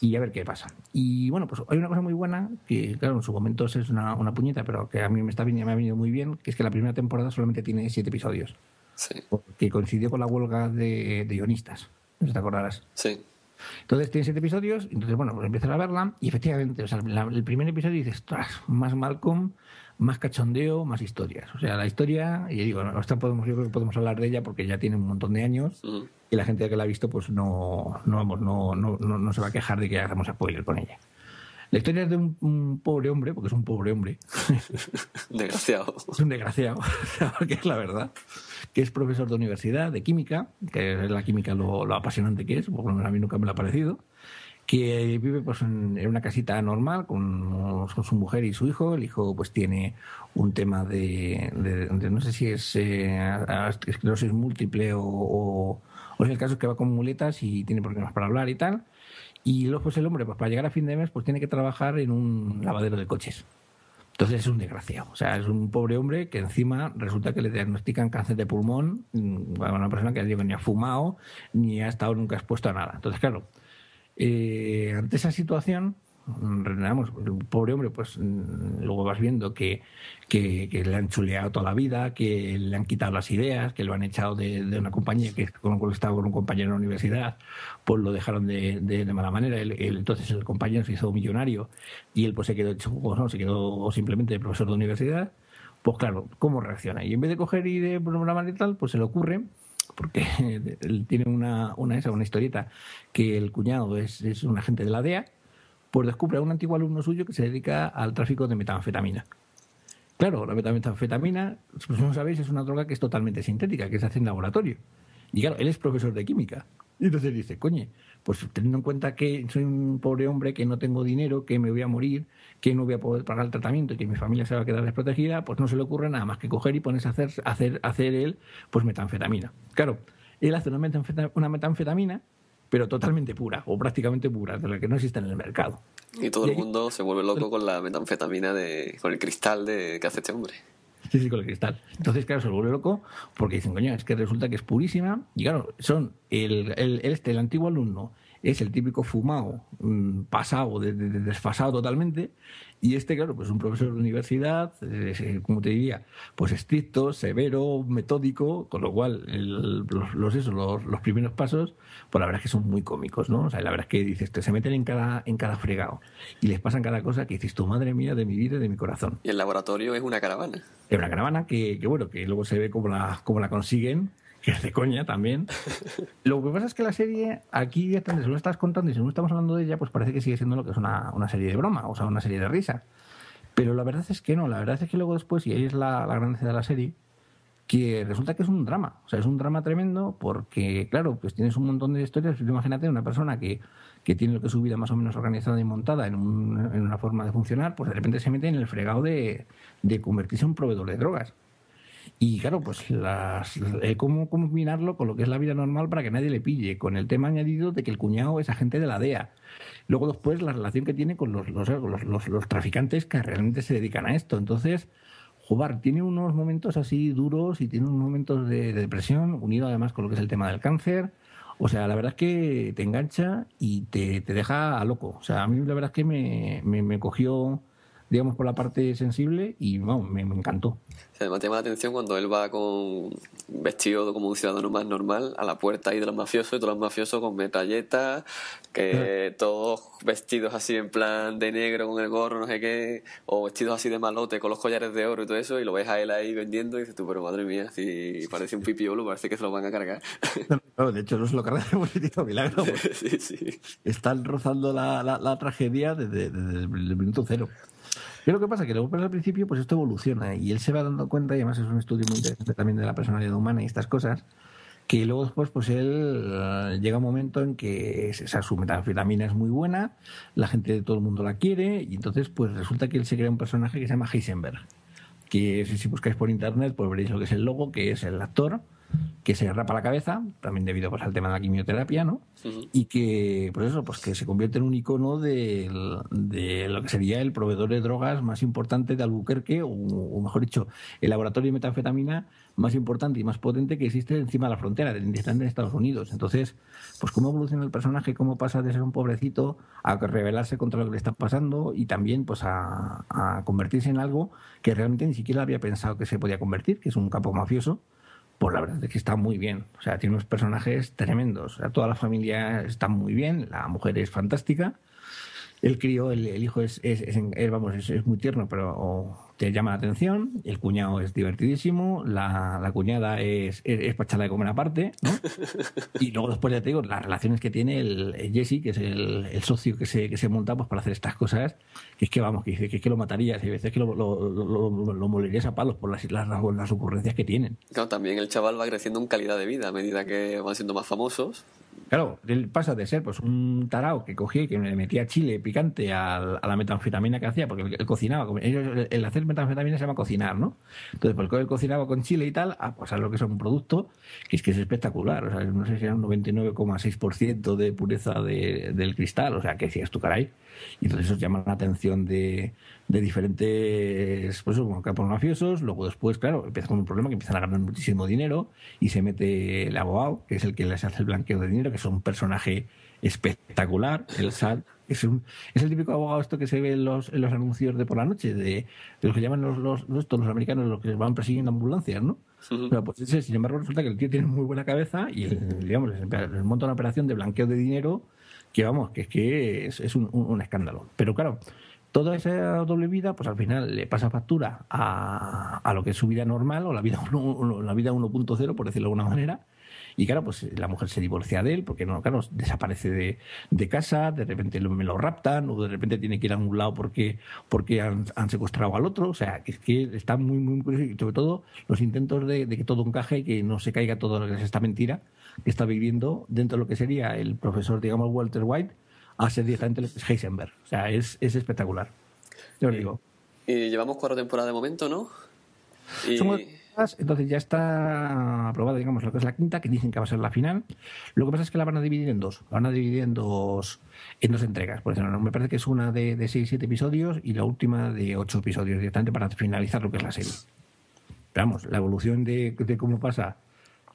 y a ver qué pasa. Y bueno, pues hay una cosa muy buena, que claro, en su momento es una, una puñeta, pero que a mí me, está, me ha venido muy bien, que es que la primera temporada solamente tiene siete episodios. Sí. Que coincidió con la huelga de, de guionistas, no te acordarás. Sí. Entonces tiene siete episodios, entonces bueno, pues empiezas a verla y efectivamente, o sea, el primer episodio dices, más Malcolm, más cachondeo, más historias. O sea, la historia, y digo, esta podemos, yo creo que podemos hablar de ella porque ya tiene un montón de años y la gente que la ha visto pues no, no, vamos, no, no, no, se va a quejar de que hagamos spoiler con ella. La historia es de un, pobre hombre, porque es un pobre hombre. desgraciado. Es un desgraciado, porque es la verdad. Que es profesor de universidad, de química, que es la química lo, apasionante que es, por lo menos a mí nunca me lo ha parecido. Que vive pues, en, una casita normal con, su mujer y su hijo. El hijo pues tiene un tema de, no sé si es eh, esclerosis múltiple o, o, o es el caso que va con muletas y tiene problemas para hablar y tal y luego pues el hombre, pues para llegar a fin de mes, pues tiene que trabajar en un lavadero de coches. Entonces es un desgraciado. O sea, es un pobre hombre que encima resulta que le diagnostican cáncer de pulmón mm, a una persona que ni ha fumado ni ha estado nunca expuesto a nada. Entonces, claro, eh, ante esa situación, Renamos, el pobre hombre, pues mm, luego vas viendo que, que, le han chuleado toda la vida, que le han quitado las ideas, que lo han echado de, una compañía que con estaba con un compañero en la universidad, pues lo dejaron de, de, mala manera. entonces el compañero se hizo millonario y él pues se quedó hecho, no, se simplemente profesor de universidad. Pues claro, ¿cómo reacciona? Y en vez de coger y de programar y tal, pues se le ocurre porque él tiene una, una, esa, una historieta que el cuñado es, es un agente de la DEA pues descubre a un antiguo alumno suyo que se dedica al tráfico de metanfetamina. Claro, la metanfetamina, pues no sabéis, es una droga que es totalmente sintética, que se hace en laboratorio. Y claro, él es profesor de química. Y entonces dice, coño, pues teniendo en cuenta que soy un pobre hombre, que no tengo dinero, que me voy a morir, que no voy a poder pagar el tratamiento y que mi familia se va a quedar desprotegida, pues no se le ocurre nada más que coger y ponerse a hacer, hacer, hacer él, pues metanfetamina. Claro, él hace una una metanfetamina pero totalmente pura, o prácticamente pura, de la que no existe en el mercado. Y todo el mundo se vuelve loco con la metanfetamina, de, con el cristal de, que hace este hombre. Sí, sí, con el cristal. Entonces, claro, se vuelve loco porque dicen, coño, es que resulta que es purísima. Y claro, son el, el, este, el antiguo alumno, es el típico fumado, mm, pasado, desfasado totalmente, y este, claro, pues un profesor de universidad, eh, como te diría, pues estricto, severo, metódico, con lo cual los, los, eso, los, los, primeros pasos, pues la verdad es que son muy cómicos, ¿no? O sea, la verdad es que dices, te se meten en cada, en cada fregado y les pasan cada cosa que dices, tu madre mía, de mi vida y de mi corazón. Y el laboratorio es una caravana. Es una caravana que, que bueno, que luego se ve cómo la, cómo la consiguen que es de coña también. Lo que pasa es que la serie, aquí se lo estás contando y si no estamos hablando de ella, pues parece que sigue siendo lo que es una, una, serie de broma, o sea, una serie de risa. Pero la verdad es que no, la verdad es que luego después, y ahí es la, la grandeza de la serie, que resulta que es un drama. O sea, es un drama tremendo porque, claro, pues tienes un montón de historias. Imagínate una persona que, que tiene lo que es su vida más o menos organizada y montada en, un, en una forma de funcionar, pues de repente se mete en el fregado de, de convertirse en un proveedor de drogas. Y claro, pues las, eh, ¿cómo combinarlo con lo que es la vida normal para que nadie le pille? Con el tema añadido de que el cuñado es agente de la DEA. Luego después la relación que tiene con los, los, los, los traficantes que realmente se dedican a esto. Entonces, Jugar tiene unos momentos así duros y tiene unos momentos de, depresión, unido además con lo que es el tema del cáncer. O sea, la verdad es que te engancha y te, te deja loco. O sea, a mí la verdad es que me, me cogió digamos, por la parte sensible y vamos, me, encantó. además te llama la atención cuando él va con vestido como un ciudadano más normal a la puerta ahí de los mafiosos y todos los mafiosos con metralletas, que todos vestidos así en plan de negro con el gorro, no sé qué, o vestidos así de malote con los collares de oro y todo eso, y lo ves a él ahí vendiendo y dices tú, pero madre mía, si parece un pipiolo, parece que se lo van a cargar. de hecho no se lo cargan de milagro. sí, sí. Están rozando la, la, tragedia desde, desde el minuto cero. ¿Qué es lo que pasa? Que luego al principio pues esto evoluciona y él se va dando cuenta, y además es un estudio muy interesante también de la personalidad humana y estas cosas, que luego después pues él eh, llega un momento en que esa, su metanfetamina es muy buena, la gente de todo el mundo la quiere y entonces pues resulta que él se crea un personaje que se llama Heisenberg, que si buscáis por internet pues veréis lo que es el logo, que es el actor que se rapa la cabeza, también debido pues, al tema de la quimioterapia, ¿no? Y que, pues eso, pues que se convierte en un icono de, lo que sería el proveedor de drogas más importante de Albuquerque, o, mejor dicho, el laboratorio de metanfetamina más importante y más potente que existe encima de la frontera, de, de Estados Unidos. Entonces, pues cómo evoluciona el personaje, cómo pasa de ser un pobrecito a rebelarse contra lo que le está pasando y también pues a, a convertirse en algo que realmente ni siquiera había pensado que se podía convertir, que es un capo mafioso pues la verdad es que está muy bien. O sea, tiene unos personajes tremendos. O sea, toda la familia está muy bien, la mujer es fantástica. El crío, el, hijo es, es, vamos, es, muy tierno, pero te llama la atención. El cuñado es divertidísimo. La, la cuñada es, es, para echarla de comer aparte. ¿no? Y luego, después, ya te digo, las relaciones que tiene el, Jesse, que es el, el, socio que se, que se monta pues, para hacer estas cosas, que es que, vamos, que, que, que lo matarías y a veces que lo, lo, lo, lo a palos por las, las, las ocurrencias que tienen. Claro, también el chaval va creciendo en calidad de vida a medida que van siendo más famosos Claro, él pasa de ser pues un tarao que cogía y que le metía chile picante a, la metanfetamina que hacía, porque él, cocinaba. el hacer metanfetamina se llama cocinar, ¿no? Entonces, porque él cocinaba con chile y tal, a pues a lo que es un producto que es que es espectacular. O sea, no sé si era un 99,6% de pureza de, del cristal. O sea, que decías tú, caray. Y entonces eso llama la atención de, de diferentes pues, como capos mafiosos. Luego después, claro, empieza con un problema que empiezan a ganar muchísimo dinero y se mete el abogado, que es el que les hace el blanqueo de dinero, que es un personaje espectacular. El SAT es, un, es el típico abogado esto que se ve en los, en los anuncios de por la noche, de, de los que llaman los, los, los, los americanos, los que van persiguiendo ambulancias, ¿no? Pero pues ese, sin embargo, resulta que el tío tiene muy buena cabeza y, digamos, les monta una operación de blanqueo de dinero que, vamos, que es que es, es un, un escándalo. Pero claro, toda esa doble vida, pues al final le pasa factura a, a lo que es su vida normal o la vida, la vida 1.0, por decirlo de alguna manera. Y claro, pues la mujer se divorcia de él porque, no, claro, desaparece de, de casa, de repente lo, me lo raptan o de repente tiene que ir a un lado porque, porque han, secuestrado al otro. O sea, es que está muy, muy curioso y sobre todo los intentos de, de que todo encaje y que no se caiga todo lo que es esta mentira que está viviendo dentro de lo que sería el profesor, digamos, Walter White, a ser directamente Heisenberg. O sea, es, es espectacular. Yo lo digo. Y llevamos cuatro temporadas de momento, ¿no? Y... entonces ya está aprobada, digamos, lo que es la quinta, que dicen que va a ser la final. Lo que pasa es que la van a dividir en dos. La van a dividir en dos, en dos entregas. Por ejemplo, me parece que es una de, de seis, siete episodios y la última de ocho episodios directamente para finalizar lo que es la serie. Pero vamos, la evolución de, de cómo pasa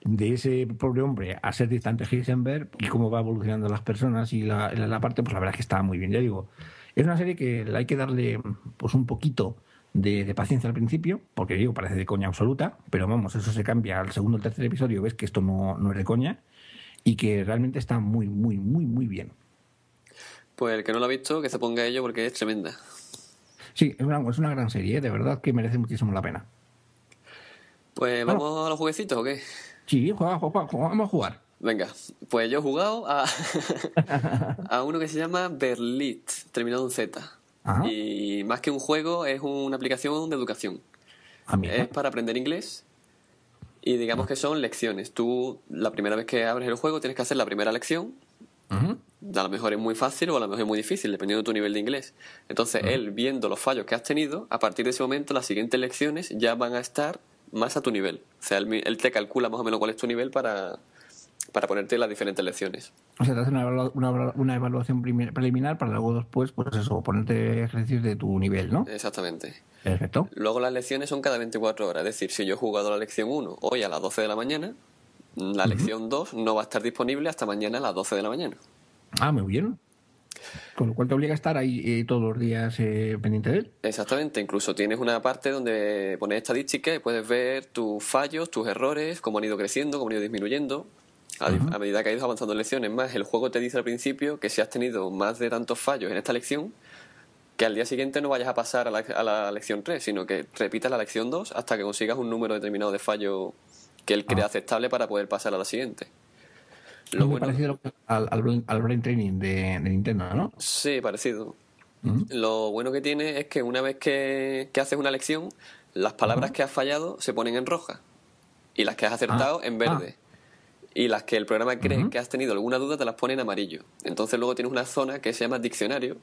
de ese pobre hombre a ser distante Heisenberg y cómo va evolucionando las personas y la, la, parte, pues la verdad es que está muy bien. Ya digo, es una serie que hay que darle pues un poquito de, paciencia al principio, porque digo, parece de coña absoluta, pero vamos, eso se cambia al segundo o tercer episodio, ves que esto no, no es de coña y que realmente está muy, muy, muy, muy bien. Pues el que no lo ha visto, que se ponga ello porque es tremenda. Sí, es una, es una gran serie, ¿eh? de verdad que merece muchísimo la pena. Pues vamos a los jueguecitos o qué? Sí, vamos a jugar. Venga, pues yo he jugado a, a uno que se llama Berlit, terminado en Z. Y más que un juego, es una aplicación de educación. Ah, es para aprender inglés. Y digamos que son lecciones. Tú, la primera vez que abres el juego, tienes que hacer la primera lección. A lo mejor es muy fácil o a lo mejor es muy difícil, dependiendo de tu nivel de inglés. Entonces, él, viendo los fallos que has tenido, a partir de ese momento, las siguientes lecciones ya van a estar más a tu nivel. O sea, él, él te calcula más o menos cuál es tu nivel para, para ponerte las diferentes lecciones. O sea, te hace una, una, una evaluación preliminar para luego después, pues eso, ponerte ejercicios de tu nivel, ¿no? Exactamente. Perfecto. Luego las lecciones son cada 24 horas. Es decir, si yo he jugado la lección 1 hoy a las 12 de la mañana, la lección 2 no va a estar disponible hasta mañana a las 12 de la mañana. Ah, muy bien. Con lo cual te obliga a estar ahí eh, todos los días eh, pendiente de él. Exactamente, incluso tienes una parte donde pones estadísticas y puedes ver tus fallos, tus errores, cómo han ido creciendo, cómo han ido disminuyendo. A, a medida que has ido avanzando en lecciones más, el juego te dice al principio que si has tenido más de tantos fallos en esta lección, que al día siguiente no vayas a pasar a la, a la lección 3, sino que repitas la lección 2 hasta que consigas un número determinado de fallos que él crea aceptable para poder pasar a la siguiente. Lo Muy bueno, parecido al, al, brain, al brain training de, de Nintendo, ¿no? Sí, parecido. Lo bueno que tiene es que una vez que, que haces una lección, las palabras que has fallado se ponen en roja y las que has acertado Ah, en verde. Y las que el programa cree que has tenido alguna duda te las pone en amarillo. Entonces luego tienes una zona que se llama diccionario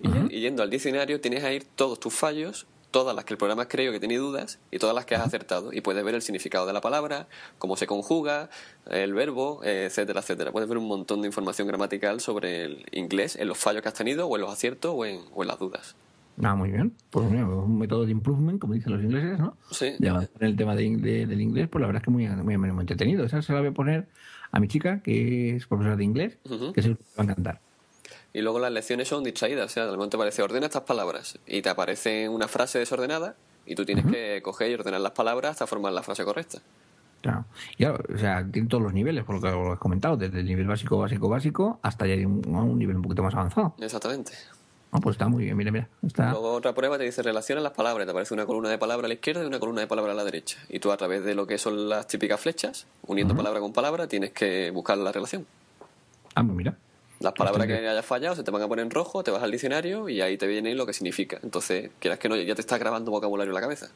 y, yendo al diccionario tienes a ir todos tus fallos, todas las que el programa creyó que tenía dudas y todas las que has acertado. Y puedes ver el significado de la palabra, cómo se conjuga, el verbo, etcétera, etcétera. Puedes ver un montón de información gramatical sobre el inglés en los fallos que has tenido o en los aciertos o en, o en las dudas. Ah, muy bien. Pues mira, un método de improvement, como dicen los ingleses, ¿no? Sí. Ya en el tema de, de- del inglés, pues la verdad es que muy, muy, muy entretenido. Esa se la voy a poner a mi chica, que es profesora de inglés, que seguro que le va a encantar. Y luego las lecciones son distraídas, o sea, de momento te aparece ordena estas palabras y te aparece una frase desordenada y tú tienes que coger y ordenar las palabras hasta formar la frase correcta. Claro. Y claro, o sea, tiene todos los niveles, por lo que lo has comentado, desde el nivel básico, básico, básico, hasta ya un nivel un poquito más avanzado. Exactamente. Ah, pues está muy bien, mira, mira. Está... Luego otra prueba te dice relaciona las palabras, te aparece una columna de palabra a la izquierda y una columna de palabra a la derecha. Y tú a través de lo que son las típicas flechas, uniendo palabra con palabra, tienes que buscar la relación. Ah, pues mira. Las palabras que hayas fallado se te van a poner en rojo, te vas al diccionario y ahí te viene lo que significa. Entonces, quieras que no, ya te está grabando vocabulario en la cabeza.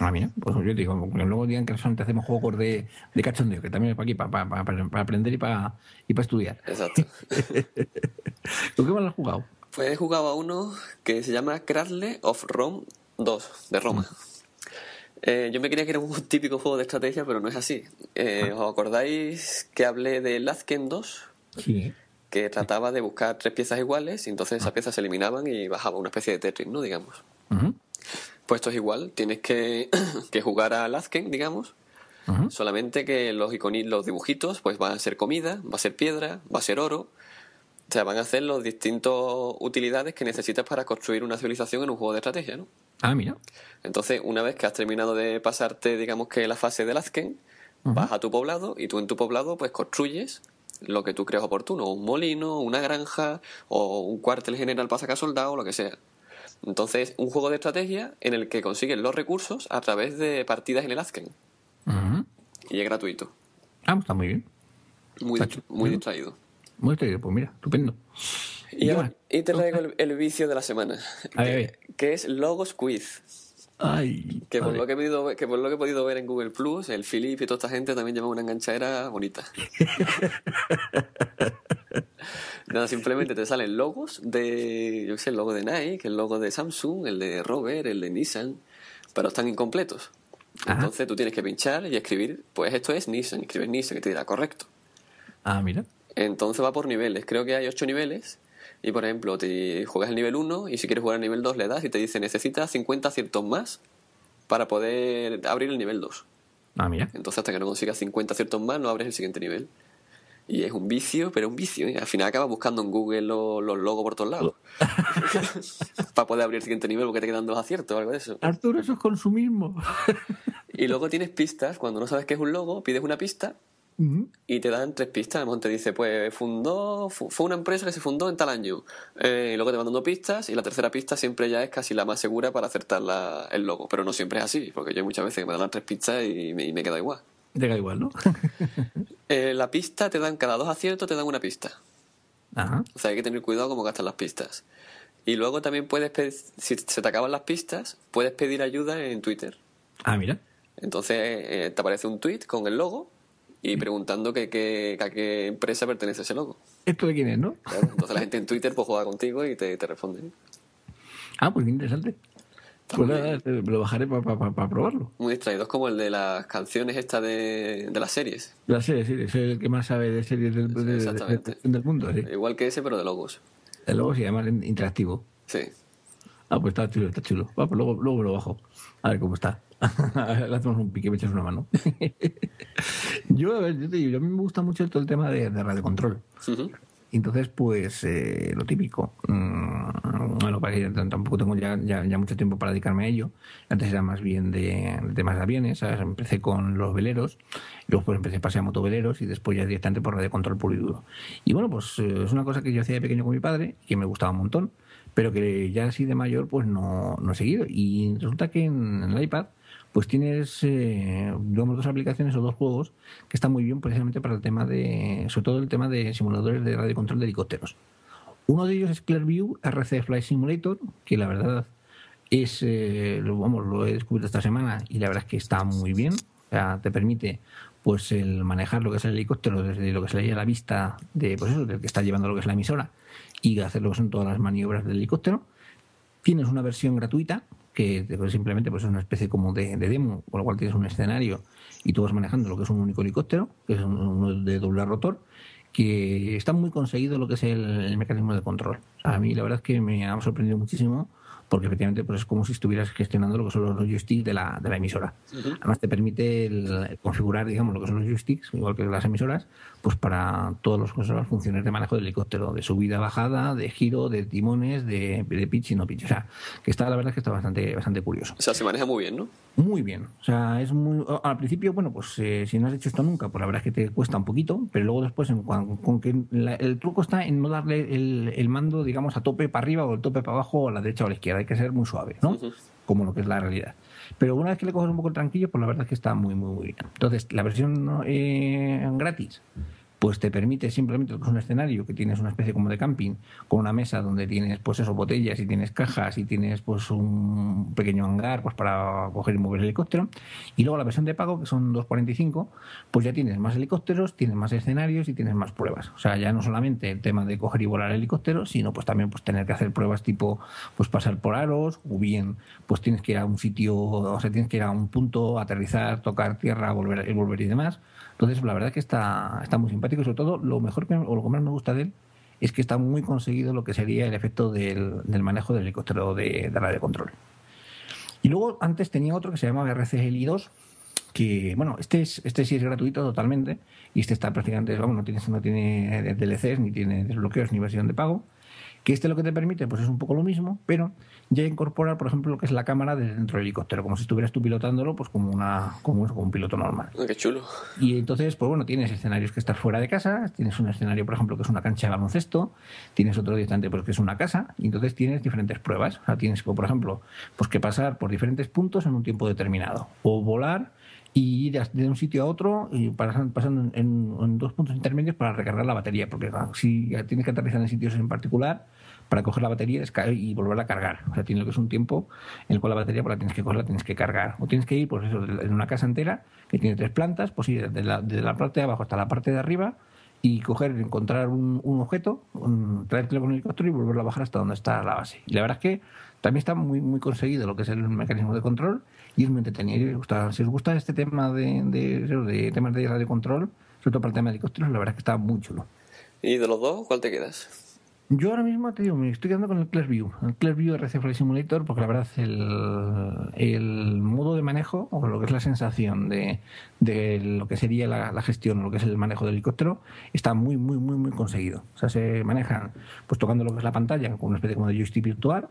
Ah, mira, pues yo digo, luego digan que solamente hacemos juegos de, de cachondeo, que también es para aquí, para, para, para- aprender y para, y para estudiar. Exacto. ¿Tú qué más lo has jugado? Pues he jugado a uno que se llama Cradle of Rome 2, de Roma. Eh, yo me creía que era un típico juego de estrategia, pero no es así. Eh, ¿Os acordáis que hablé de Lazken 2? Sí. Que trataba de buscar tres piezas iguales y entonces esas piezas se eliminaban y bajaba una especie de Tetris, ¿no? Digamos. Pues esto es igual, tienes que, que jugar a Lazken, digamos, solamente que los, los dibujitos pues van a ser comida, va a ser piedra, va a ser oro. O sea, van a ser las distintas utilidades que necesitas para construir una civilización en un juego de estrategia, ¿no? Ah, mira. Entonces, una vez que has terminado de pasarte, digamos que la fase del Azken, vas a tu poblado y tú en tu poblado pues construyes lo que tú creas oportuno, un molino, una granja o un cuartel general para sacar soldados, lo que sea. Entonces, un juego de estrategia en el que consigues los recursos a través de partidas en el Azken y es gratuito. Ah, pues está muy bien. Muy, Está muy distraído. Muy bien, pues mira, estupendo. Y, ahora- te traigo el, el vicio de la semana, que, que es Logos Quiz. Ay, Que por, lo que, he podido, ver- que por lo que he podido ver en Google Plus, el Philip y toda esta gente también lleva una enganchadera bonita. Nada, simplemente te salen logos de, yo sé, el logo de Nike, el logo de Samsung, el de Robert, el de Nissan, pero están incompletos. Ajá. Entonces tú tienes que pinchar y escribir, pues esto es Nissan, escribes Nissan y te dirá correcto. Ah, mira. Entonces va por niveles, creo que hay ocho niveles. Y por ejemplo, te juegas el nivel 1 y si quieres jugar al nivel 2 le das y te dice necesitas 50 aciertos más para poder abrir el nivel 2. Ah, mira. Entonces hasta que no consigas 50 aciertos más no abres el siguiente nivel. Y es un vicio, pero un vicio. ¿eh? Al final acabas buscando en Google lo- los logos por todos lados. para poder abrir el siguiente nivel porque te quedan dos aciertos o algo de eso. Arturo, eso es consumismo. Y luego tienes pistas. Cuando no sabes qué es un logo, pides una pista Y te dan tres pistas. A lo mejor te dice, pues fundó, fu- fue una empresa que se fundó en tal año. Eh, y luego te van dando pistas y la tercera pista siempre ya es casi la más segura para acertar la- el logo. Pero no siempre es así, porque yo muchas veces que me dan las tres pistas y me, y me queda igual. Llega igual, ¿no? Eh, la pista te dan, cada dos aciertos te dan una pista. Ajá. O sea, hay que tener cuidado cómo gastas las pistas. Y luego también puedes, pe- si se te acaban las pistas, puedes pedir ayuda en Twitter. Ah, mira. Entonces eh, te aparece un tweet con el logo y preguntando que, que- que a qué empresa pertenece ese logo. ¿Esto de quién es, no? Claro, entonces la gente en Twitter pues juega contigo y te, te responde. Ah, pues qué interesante. Pues nada, me lo bajaré para probarlo. Muy distraído, es como el de las canciones estas de, de las series. Las series, sí, es el que más sabe de series del, del mundo. Sí. Igual que ese, pero de logos. De logos y además interactivo. Sí. Ah, pues está chulo, está chulo. Va, pues luego, luego lo bajo. A ver cómo está. Le hacemos un pique, me echas una mano. yo, a ver, yo te digo, a mí me gusta mucho todo el tema de, de radiocontrol. Entonces, pues, eh, lo típico. Mm, bueno, tampoco tengo ya, ya, mucho tiempo para dedicarme a ello. Antes era más bien de, temas de aviones. Empecé con los veleros, luego pues empecé a pasar a motoveleros y después ya directamente por radiocontrol puro y duro. Y bueno, pues eh, es una cosa que yo hacía de pequeño con mi padre y que me gustaba un montón, pero que ya así de mayor pues no, no he seguido. Y resulta que en el iPad pues tienes eh, dos aplicaciones o dos juegos que están muy bien precisamente para el tema de, sobre todo el tema de simuladores de radio control de helicópteros. Uno de ellos es Clearview RC Flight Simulator, que la verdad es, eh, lo, vamos, lo he descubierto esta semana y la verdad es que está muy bien. O sea, te permite pues el manejar lo que es el helicóptero desde lo que se le a la vista de pues eso, del que está llevando lo que es la emisora y hacer lo que son todas las maniobras del helicóptero. Tienes una versión gratuita que simplemente pues, es una especie como de, demo, con lo cual tienes un escenario y tú vas manejando lo que es un único helicóptero, que es uno de doble rotor, que está muy conseguido lo que es el, mecanismo de control. A mí la verdad es que me ha sorprendido muchísimo porque efectivamente pues es como si estuvieras gestionando lo que son los joysticks de la, de la emisora. Además te permite configurar, digamos, lo que son los joysticks, igual que las emisoras, pues para todas las funciones de manejo del helicóptero, de subida, bajada, de giro, de timones, de, de pitch y no pitch. O sea, que está, la verdad es que está bastante, bastante curioso. O sea, se maneja muy bien, ¿no? Muy bien. O sea, es muy. Al principio, bueno, pues eh, si no has hecho esto nunca, pues la verdad es que te cuesta un poquito, pero luego después, en, con, que el truco está en no darle el, mando, digamos, a tope para arriba o el tope para abajo o a la derecha o a la izquierda. Hay que ser muy suave, ¿no? Como lo que es la realidad. Pero una vez que le coges un poco el tranquillo, pues la verdad es que está muy, muy, muy bien. Entonces, la versión eh, gratis pues te permite simplemente que es un escenario que tienes una especie como de camping con una mesa donde tienes pues eso botellas y tienes cajas y tienes pues un pequeño hangar pues para coger y mover el helicóptero. Y luego la versión de pago que son 2.45 pues ya tienes más helicópteros tienes más escenarios y tienes más pruebas. O sea ya no solamente el tema de coger y volar el helicóptero sino pues también pues tener que hacer pruebas tipo pues pasar por aros o bien pues tienes que ir a un sitio o sea tienes que ir a un punto aterrizar tocar tierra volver volver y demás entonces, la verdad que está, está muy simpático y sobre todo lo mejor que, o lo que más me gusta de él es que está muy conseguido lo que sería el efecto del, manejo del helicóptero de, de radio control. Y luego antes tenía otro que se llamaba RCGLI 2, que bueno, este es, este sí es gratuito totalmente, y este está prácticamente, vamos, no tiene, no tiene DLCs, ni tiene desbloqueos, ni versión de pago. Que este lo que te permite, pues es un poco lo mismo, pero ya incorpora, por ejemplo, lo que es la cámara de dentro del helicóptero, como si estuvieras tú pilotándolo, pues como una como, un piloto normal. Ah, qué chulo. Y entonces, pues bueno, tienes escenarios que estás fuera de casa, tienes un escenario, por ejemplo, que es una cancha de baloncesto, tienes otro distante, pues que es una casa, y entonces tienes diferentes pruebas. O sea, tienes, por ejemplo, pues que pasar por diferentes puntos en un tiempo determinado, o volar y ir de un sitio a otro y pasando en, dos puntos intermedios para recargar la batería, porque si tienes que aterrizar en sitios en particular, para coger la batería y volverla a cargar. O sea, tiene lo que es un tiempo en el cual la batería pues, la tienes que coger, la tienes que cargar. O tienes que ir, pues eso, en una casa entera que tiene tres plantas, pues ir desde la, la parte de abajo hasta la parte de arriba y coger, encontrar un, objeto, traértelo con el helicóptero y volverlo a bajar hasta donde está la base. Y la verdad es que también está muy muy conseguido lo que es el mecanismo de control y es muy entretenido. Si os gusta este tema de, de, temas de radio control, sobre todo para el tema de helicópteros, la verdad es que está muy chulo. ¿Y de los dos, cuál te quedas? Yo ahora mismo te digo, me estoy quedando con el Clearview, el Clearview RC Flight Simulator, porque la verdad el, el modo de manejo, o lo que es la sensación de, de lo que sería la, la, gestión, lo que es el manejo del helicóptero, está muy, muy, muy, muy conseguido. O sea, se manejan pues tocando lo que es la pantalla, con una especie como de joystick virtual,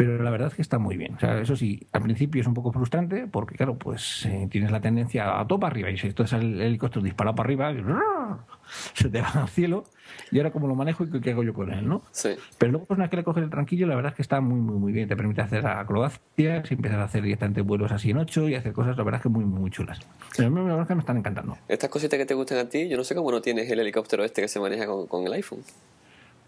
pero la verdad es que está muy bien. O sea, eso sí, al principio es un poco frustrante porque, claro, pues eh, tienes la tendencia a topa arriba y si esto es el helicóptero disparado para arriba, se te va al cielo y ahora como lo manejo y qué hago yo con él, ¿no? Sí. Pero luego, pues una vez que le coges el tranquillo, la verdad es que está muy, muy, muy bien. Te permite hacer acrobacias y empiezas a hacer directamente vuelos así en ocho y hacer cosas, la verdad es que muy, muy chulas. Pero a mí la verdad es que me están encantando. Estas cositas que te gustan a ti, yo no sé cómo no tienes el helicóptero este que se maneja con el iPhone.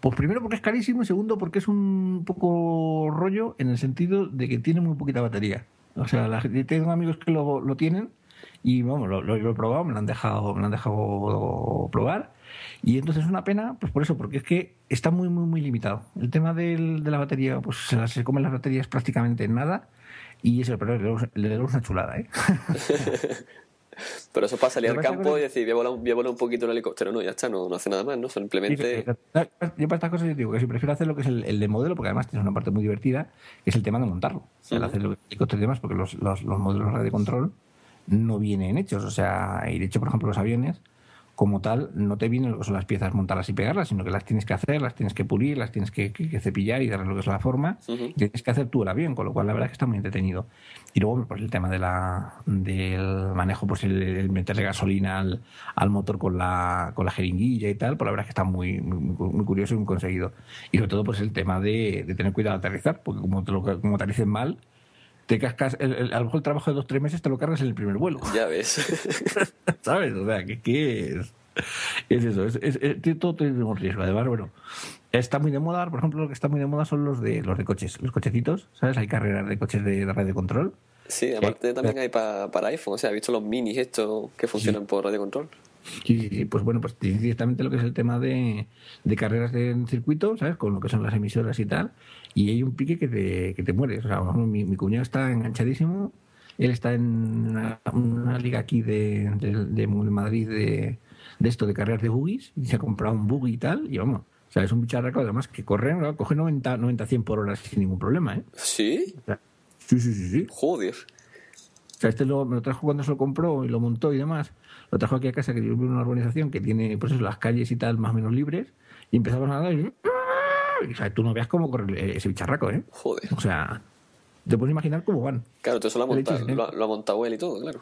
Pues primero porque es carísimo y segundo porque es un poco rollo en el sentido de que tiene muy poquita batería. O sea, la, tengo amigos que lo, tienen y vamos, lo, he probado, me lo han dejado, me lo han dejado probar. Y entonces es una pena, pues por eso, porque es que está muy, muy, muy limitado. El tema del, de la batería, pues se, se comen las baterías prácticamente en nada. Y eso, pero le damos una chulada, ¿eh? Pero eso para salir al campo y decir, voy a, volar, un poquito el helicóptero, no, ya está, no, no hace nada más, ¿no? Simplemente... yo para estas cosas yo digo que si prefiero hacer lo que es el, de modelo, porque además tiene una parte muy divertida, que es el tema de montarlo. El hacer el helicóptero y demás, porque los, los, los modelos de control no vienen hechos. O sea, y de hecho, por ejemplo, los aviones como tal no te vienen lo que son las piezas montarlas y pegarlas, sino que las tienes que hacer, las tienes que pulir, las tienes que, cepillar y darle lo que es la forma. y tienes que hacer tú el avión, con lo cual la verdad es que está muy entretenido. Y luego pues el tema de la, del manejo, pues el, meterle gasolina al, al, motor con la, con la jeringuilla y tal, pues la verdad es que está muy, muy, curioso y muy conseguido. Y sobre todo pues el tema de, de tener cuidado al aterrizar, porque como, te lo, como aterrices mal, te cascas, el, a lo mejor el trabajo de dos o tres meses te lo cargas en el primer vuelo. Ya ves. ¿Sabes? O sea, ¿qué, es? Es eso, es, es, todo tiene un riesgo. Además, bueno, está muy de moda, por ejemplo, lo que está muy de moda son los de los de coches, los cochecitos, ¿sabes? Hay carreras de coches de, radio control. Sí, aparte también hay para, para iPhone, o sea, he visto los minis estos que funcionan por radio control. Sí, pues bueno, pues directamente lo que es el tema de, de carreras en circuito, ¿sabes? Con lo que son las emisoras y tal. Y hay un pique que te, que te mueres. O sea, mi, mi cuñado está enganchadísimo. Él está en una, liga aquí de, de, Madrid de, de, esto, de carreras de buggies. Y se ha comprado un buggy y tal. Y vamos, o sea, es un bicharraco además que corre, coge 90, 90 100 por hora sin ningún problema, ¿eh? ¿Sí? sí, sí, sí, sí. Joder. O sea, este lo, me lo trajo cuando se lo compró y lo montó y demás lo trajo aquí a casa, que vive en una urbanización que tiene, pues eso, las calles y tal más o menos libres, y empezamos a nadar y... O sea, tú no veas cómo corre ese bicharraco, ¿eh? Joder. O sea, te puedes imaginar cómo van. Claro, tú eso lo, ha montado, lo, ha montado él y todo, claro.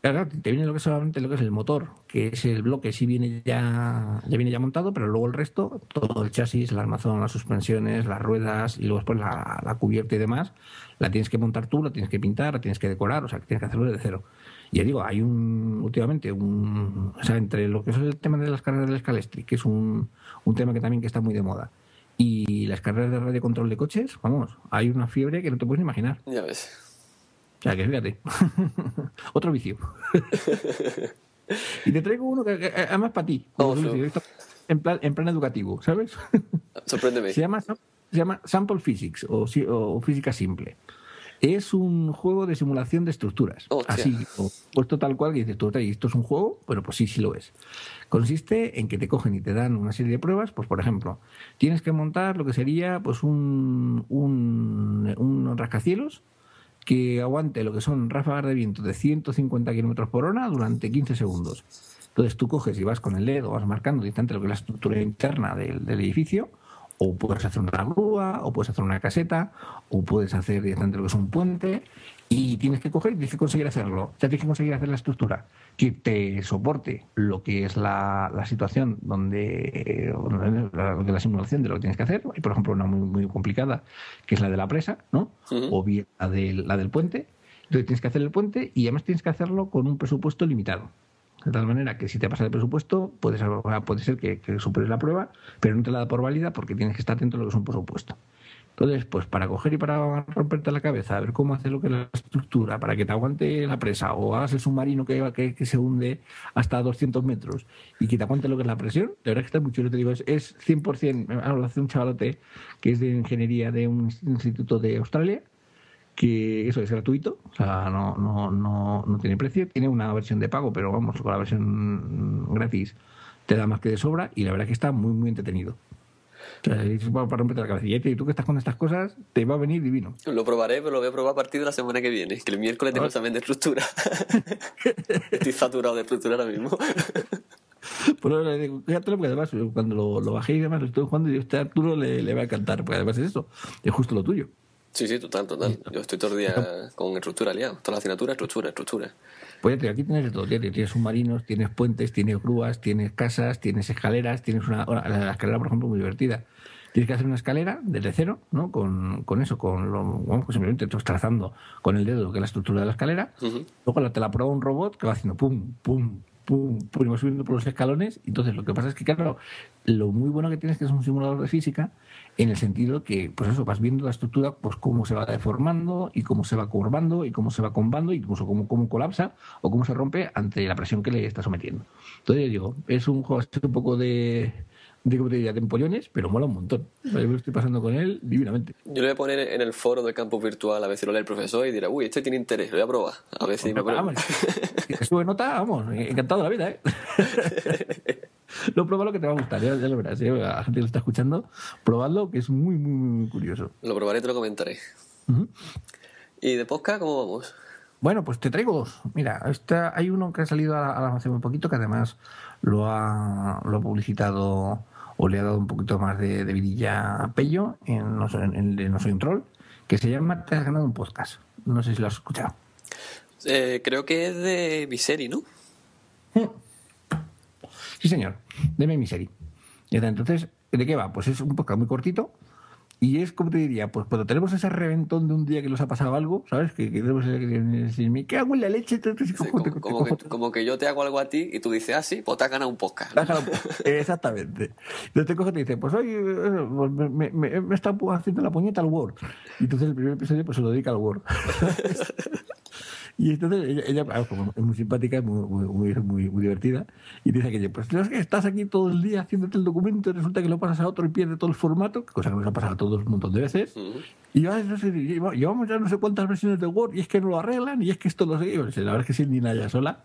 Claro, te viene lo que solamente lo que es el motor, que es el bloque, sí viene ya, ya viene ya montado, pero luego el resto, todo el chasis, el armazón, las suspensiones, las ruedas y luego después la, la, cubierta y demás, la tienes que montar tú, la tienes que pintar, la tienes que decorar, o sea, que tienes que hacerlo desde cero. Y ya digo, hay un, últimamente, un, o sea, entre lo que es el tema de las carreras del Scalestri, que es un, un tema que también que está muy de moda, y las carreras de radio control de coches, vamos, hay una fiebre que no te puedes ni imaginar. Ya ves. O sea, que fíjate, otro vicio. y te traigo uno que, además para ti, en, plan, en plan educativo, ¿sabes? Sorpréndeme. Se llama, se llama Sample Physics o, o física simple. Es un juego de simulación de estructuras. Así, puesto tal cual que dices tú, ¿esto es un juego? Bueno, pues sí, sí lo es. Consiste en que te cogen y te dan una serie de pruebas, pues por ejemplo, tienes que montar lo que sería pues un, un, un rascacielos que aguante lo que son ráfagas de viento de 150 kilómetros por hora durante 15 segundos. Entonces tú coges y vas con el dedo, vas marcando distante lo que es la estructura interna del, del edificio o puedes hacer una grúa, o puedes hacer una caseta, o puedes hacer directamente lo que es un puente, y tienes que coger y tienes que conseguir hacerlo. Ya tienes que conseguir hacer la estructura que te soporte lo que es la, la situación donde, donde, la, simulación de lo que tienes que hacer. Hay, por ejemplo, una muy, muy complicada, que es la de la presa, ¿no? O bien la del, la del puente. Entonces tienes que hacer el puente y además tienes que hacerlo con un presupuesto limitado. De tal manera que si te pasa el presupuesto, puede ser, puede ser que, superes la prueba, pero no te la da por válida porque tienes que estar atento a lo que es un presupuesto. Entonces, pues para coger y para romperte la cabeza, a ver cómo hacer lo que es la estructura, para que te aguante la presa, o hagas el submarino que, que, que se hunde hasta 200 metros y que te aguante lo que es la presión, de verdad que está muy chulo. Te digo, es, es 100%, lo hace un chavalote que es de ingeniería de un instituto de Australia, que eso es gratuito, o sea, no, no, no, no tiene precio, tiene una versión de pago, pero vamos, con la versión gratis te da más que de sobra y la verdad que está muy, muy entretenido. O sea, es para, romperte la cabeza. Y tú que estás con estas cosas, te va a venir divino. Lo probaré, pero lo voy a probar a partir de la semana que viene, que el miércoles tengo examen de estructura. Estoy saturado de estructura ahora mismo. Pues fíjate porque además cuando lo, lo, bajé y demás, lo estoy jugando y a este Arturo le, le va a encantar, porque además es eso, es justo lo tuyo. Sí, sí, total, total. Yo estoy todo el día con estructura liado. Toda la asignatura, estructura, estructura. Pues aquí tienes de todo. Tienes submarinos, tienes puentes, tienes grúas, tienes casas, tienes escaleras, tienes una... La escalera, por ejemplo, muy divertida. Tienes que hacer una escalera desde cero, ¿no? Con, con eso, con lo... Bueno, pues simplemente estás trazando con el dedo que es la estructura de la escalera. Luego te la prueba un robot que va haciendo pum, pum, pum, pum, y va subiendo por los escalones. Entonces, lo que pasa es que, claro, lo muy bueno que tienes que es un simulador de física en el sentido que, pues eso, vas viendo la estructura, pues cómo se va deformando y cómo se va curvando y cómo se va combando, incluso cómo, cómo colapsa o cómo se rompe ante la presión que le está sometiendo. Entonces, yo digo, es un juego un poco de, de, ¿cómo te diría? de empollones, pero mola un montón. Yo me estoy pasando con él divinamente. Yo lo voy a poner en el foro del campus virtual a ver si lo lee el profesor y dirá, uy, este tiene interés, lo voy a probar. A ver si me vamos, sube nota, vamos, encantado de la vida, ¿eh? lo prueba lo que te va a gustar, ya, lo verás. ¿eh? La gente que lo está escuchando, probadlo, que es muy, muy, muy curioso. Lo probaré y te lo comentaré. ¿Y de podcast cómo vamos? Bueno, pues te traigo dos. Mira, está, hay uno que ha salido a, hace muy poquito, que además lo ha, lo ha publicitado o le ha dado un poquito más de, de vidilla a Pello en No, Soy, en, no Soy un Troll, que se llama Te has ganado un podcast. No sé si lo has escuchado. Eh, creo que es de Viseri, ¿no? Sí, señor, de mi serie. Entonces, ¿de qué va? Pues es un podcast muy cortito y es, como te diría, pues cuando tenemos ese reventón de un día que nos ha pasado algo, ¿sabes? Que, que tenemos decir, ¿qué hago en la leche? como, que, yo te hago algo a ti y tú dices, ah, sí, pues te has ganado un podcast. Exactamente. Entonces te coge y te dice, pues hoy pues me, me, me, está haciendo la puñeta al Word. Y entonces el primer episodio pues se lo dedica al Word. Y entonces ella, ah, es muy simpática, muy, muy, muy, muy, divertida, y dice que, pues es que estás aquí todo el día haciéndote el documento y resulta que lo pasas a otro y pierde todo el formato, cosa que nos ha pasado a todos un montón de veces. Y yo, no sé, llevamos ya no sé cuántas versiones de Word y es que no lo arreglan y es que esto lo sé. La verdad es que sin ni nada sola.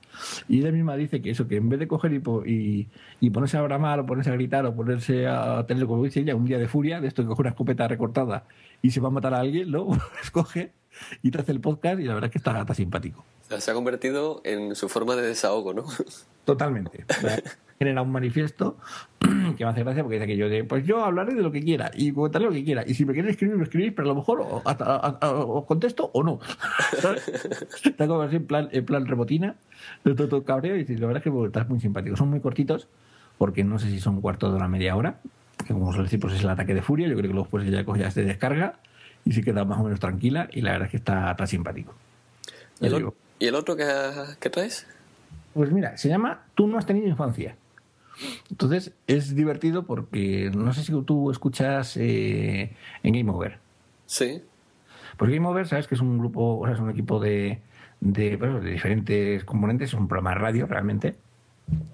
Y ella misma dice que eso, que en vez de coger y, y, ponerse a bramar o ponerse a gritar o ponerse a tener, como dice ella, un día de furia, de esto que coge una escopeta recortada y se va a matar a alguien, ¿no? Escoge y te hace el podcast y la verdad es que está, está simpático. se ha convertido en su forma de desahogo, ¿no? Totalmente. Genera un manifiesto que me hace gracia porque dice que yo de, pues yo hablaré de lo que quiera y contaré lo que quiera. Y si me queréis escribir, me escribís, pero a lo mejor os contesto o no. Está como así en plan, en plan rebotina, todo, todo cabreo y la verdad es que estás muy simpático. Son muy cortitos porque no sé si son cuarto de hora, media hora. Que como suele decir, pues es el ataque de furia. Yo creo que luego pues ya, ya se descarga y se queda más o menos tranquila y la verdad es que está, está simpático. ¿Y el, otro que, traes? Pues mira, se llama Tú no has tenido infancia. Entonces es divertido porque no sé si tú escuchas eh, en Game Over. Sí. Pues Game Over, sabes que es un grupo, o sea, es un equipo de, de, de diferentes componentes, es un programa de radio realmente,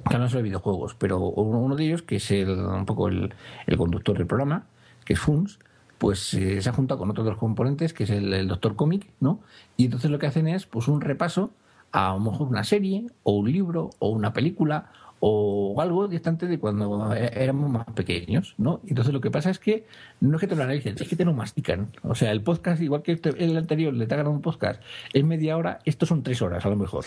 que no solo de videojuegos, pero uno, de ellos, que es el, un poco el, el conductor del programa, que es Funs, pues eh, se ha juntado con otros dos componentes, que es el, Doctor Cómic, ¿no? Y entonces lo que hacen es pues un repaso a, a lo mejor una serie, o un libro, o una película, o algo distante de cuando e, éramos más pequeños, ¿no? Entonces lo que pasa es que no es que te lo analicen, es que te lo mastican. O sea, el podcast, igual que este, el anterior, le te hagan un podcast en media hora, estos son tres horas a lo mejor.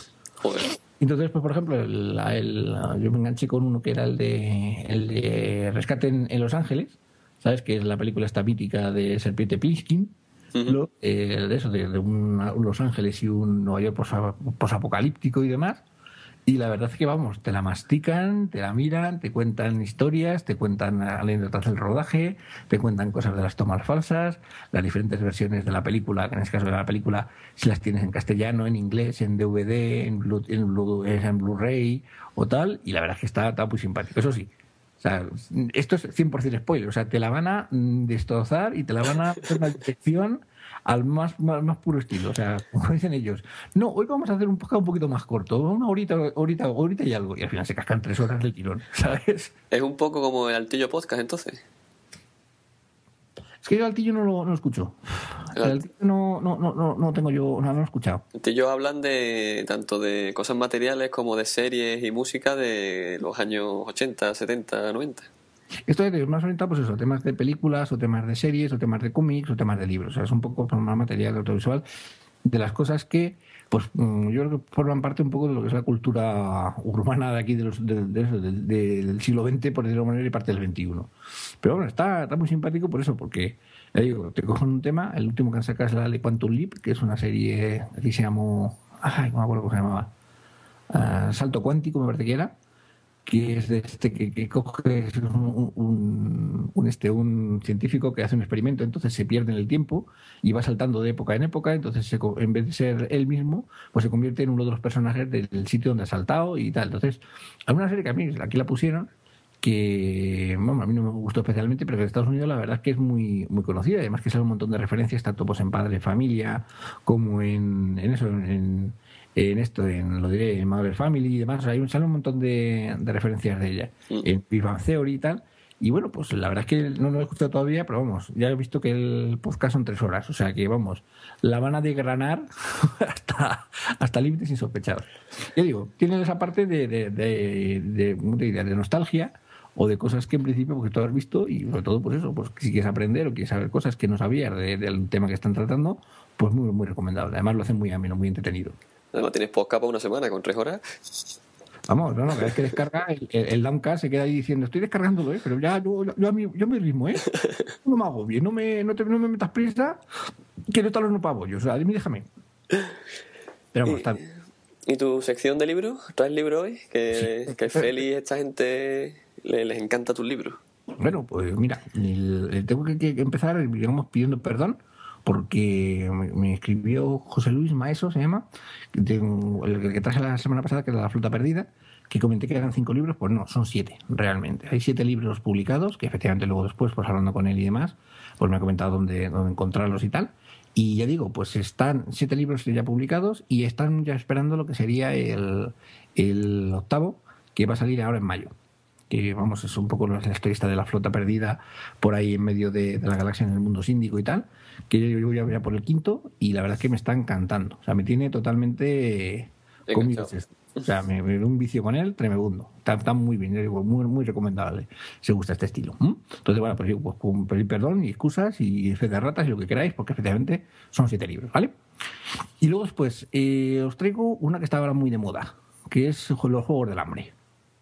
Entonces, pues por ejemplo, el, yo me enganché con uno que era el de, el de Rescate en Los Ángeles, ¿sabes? Que es la película esta mítica de Serpiente Pinskin, eh, de eso, de, un Los Ángeles y un Nueva York posapocalíptico y demás. Y la verdad es que, vamos, te la mastican, te la miran, te cuentan historias, te cuentan anécdotas del rodaje, te cuentan cosas de las tomas falsas, las diferentes versiones de la película, que en este caso de la película, si las tienes en castellano, en inglés, en DVD, en Blu-ray en Blu o tal. Y la verdad es que está, está muy simpático. Eso sí, o sea, esto es 100% spoiler. O sea, te la van a mm, destrozar y te la van a hacer una detección al más, más, puro estilo. O sea, como dicen ellos, no, hoy vamos a hacer un podcast un poquito más corto, una horita, horita, horita y algo. Y al final se cascan tres horas del tirón, ¿sabes? Es un poco como el Altillo Podcast, entonces. Es que yo Altillo no lo, no lo escucho. El Altillo no, no, no, no tengo yo, no, lo he escuchado. Altillo hablan de tanto de cosas materiales como de series y música de los años 80, 70, 90. Esto es más orientado, pues eso, temas de películas, o temas de series, o temas de cómics, o temas de libros. O sea, es un poco más material audiovisual de las cosas que pues mm, yo creo que forman parte un poco de lo que es la cultura urbana de aquí de los, del siglo XX, por decirlo de manera, y parte del XXI. Pero bueno, está, está muy simpático por eso, porque te cojo un tema, el último que han sacado es la de Quantum Leap, que es una serie que se llamó, ay, no me acuerdo cómo se llamaba, ah, Salto Cuántico, me parece que era, que es de este que, coge un, un, este un científico que hace un experimento entonces se pierde en el tiempo y va saltando de época en época entonces en vez de ser él mismo pues se convierte en uno de los personajes del sitio donde ha saltado y tal entonces hay una serie que a mí aquí la pusieron que bueno, a mí no me gustó especialmente, pero que en Estados Unidos la verdad es que es muy, muy conocida. Además que sale un montón de referencias, tanto pues, en Padre Familia como en, en eso, en, en esto, en lo diré, en Mother Family y demás. hay un, sale un montón de, de referencias de ella. En Big Theory y tal. Y bueno, pues la verdad es que no lo he escuchado todavía, pero vamos, ya he visto que el podcast son tres horas. O sea que vamos, la van a degranar hasta, hasta límites insospechados. Ya digo, tienen esa parte de, de, nostalgia o de cosas que en principio porque tú has visto y sobre todo pues eso, pues si quieres aprender o quieres saber cosas que no sabías del tema que están tratando, pues muy muy recomendable. Además lo hacen muy ameno, muy entretenido. Además tienes podcast para una semana con tres horas. Vamos, no, no, cada vez que descarga, el, el, Downcast se queda ahí diciendo, estoy descargándolo, ¿eh? pero ya yo, yo, a mí, yo me ritmo, ¿eh? No me hago bien, no me, no, te, no me metas prisa, que no te no pavo yo, o sea, dime, déjame. Pero vamos, está bien. ¿Y tu sección de libros? ¿Traes libro hoy? Que, que Feli, esta gente les encanta tus libros. Bueno, pues mira, tengo que, empezar, digamos, pidiendo perdón porque me, escribió José Luis Maeso, se llama, el que traje la semana pasada, que era La Flota Perdida, que comenté que eran cinco libros, pues no, son siete, realmente. Hay siete libros publicados, que efectivamente luego después, pues hablando con él y demás, pues me ha comentado dónde, dónde encontrarlos y tal. Y ya digo, pues están siete libros ya publicados y están ya esperando lo que sería el, el octavo, que va a salir ahora en mayo que vamos, es un poco la historia de la flota perdida por ahí en medio de, la galaxia en el mundo síndico y tal, que yo, voy a ver por el quinto y la verdad es que me está encantando. O sea, me tiene totalmente comido. O sea, me, me un vicio con él tremendo. Está, está muy bien, muy, muy recomendable. Se gusta este estilo. Entonces, bueno, pues, pues pedir perdón y excusas y fe de ratas y lo que queráis, porque efectivamente son siete libros, ¿vale? Y luego después eh, os traigo una que está ahora muy de moda, que es Los Juegos del Hambre.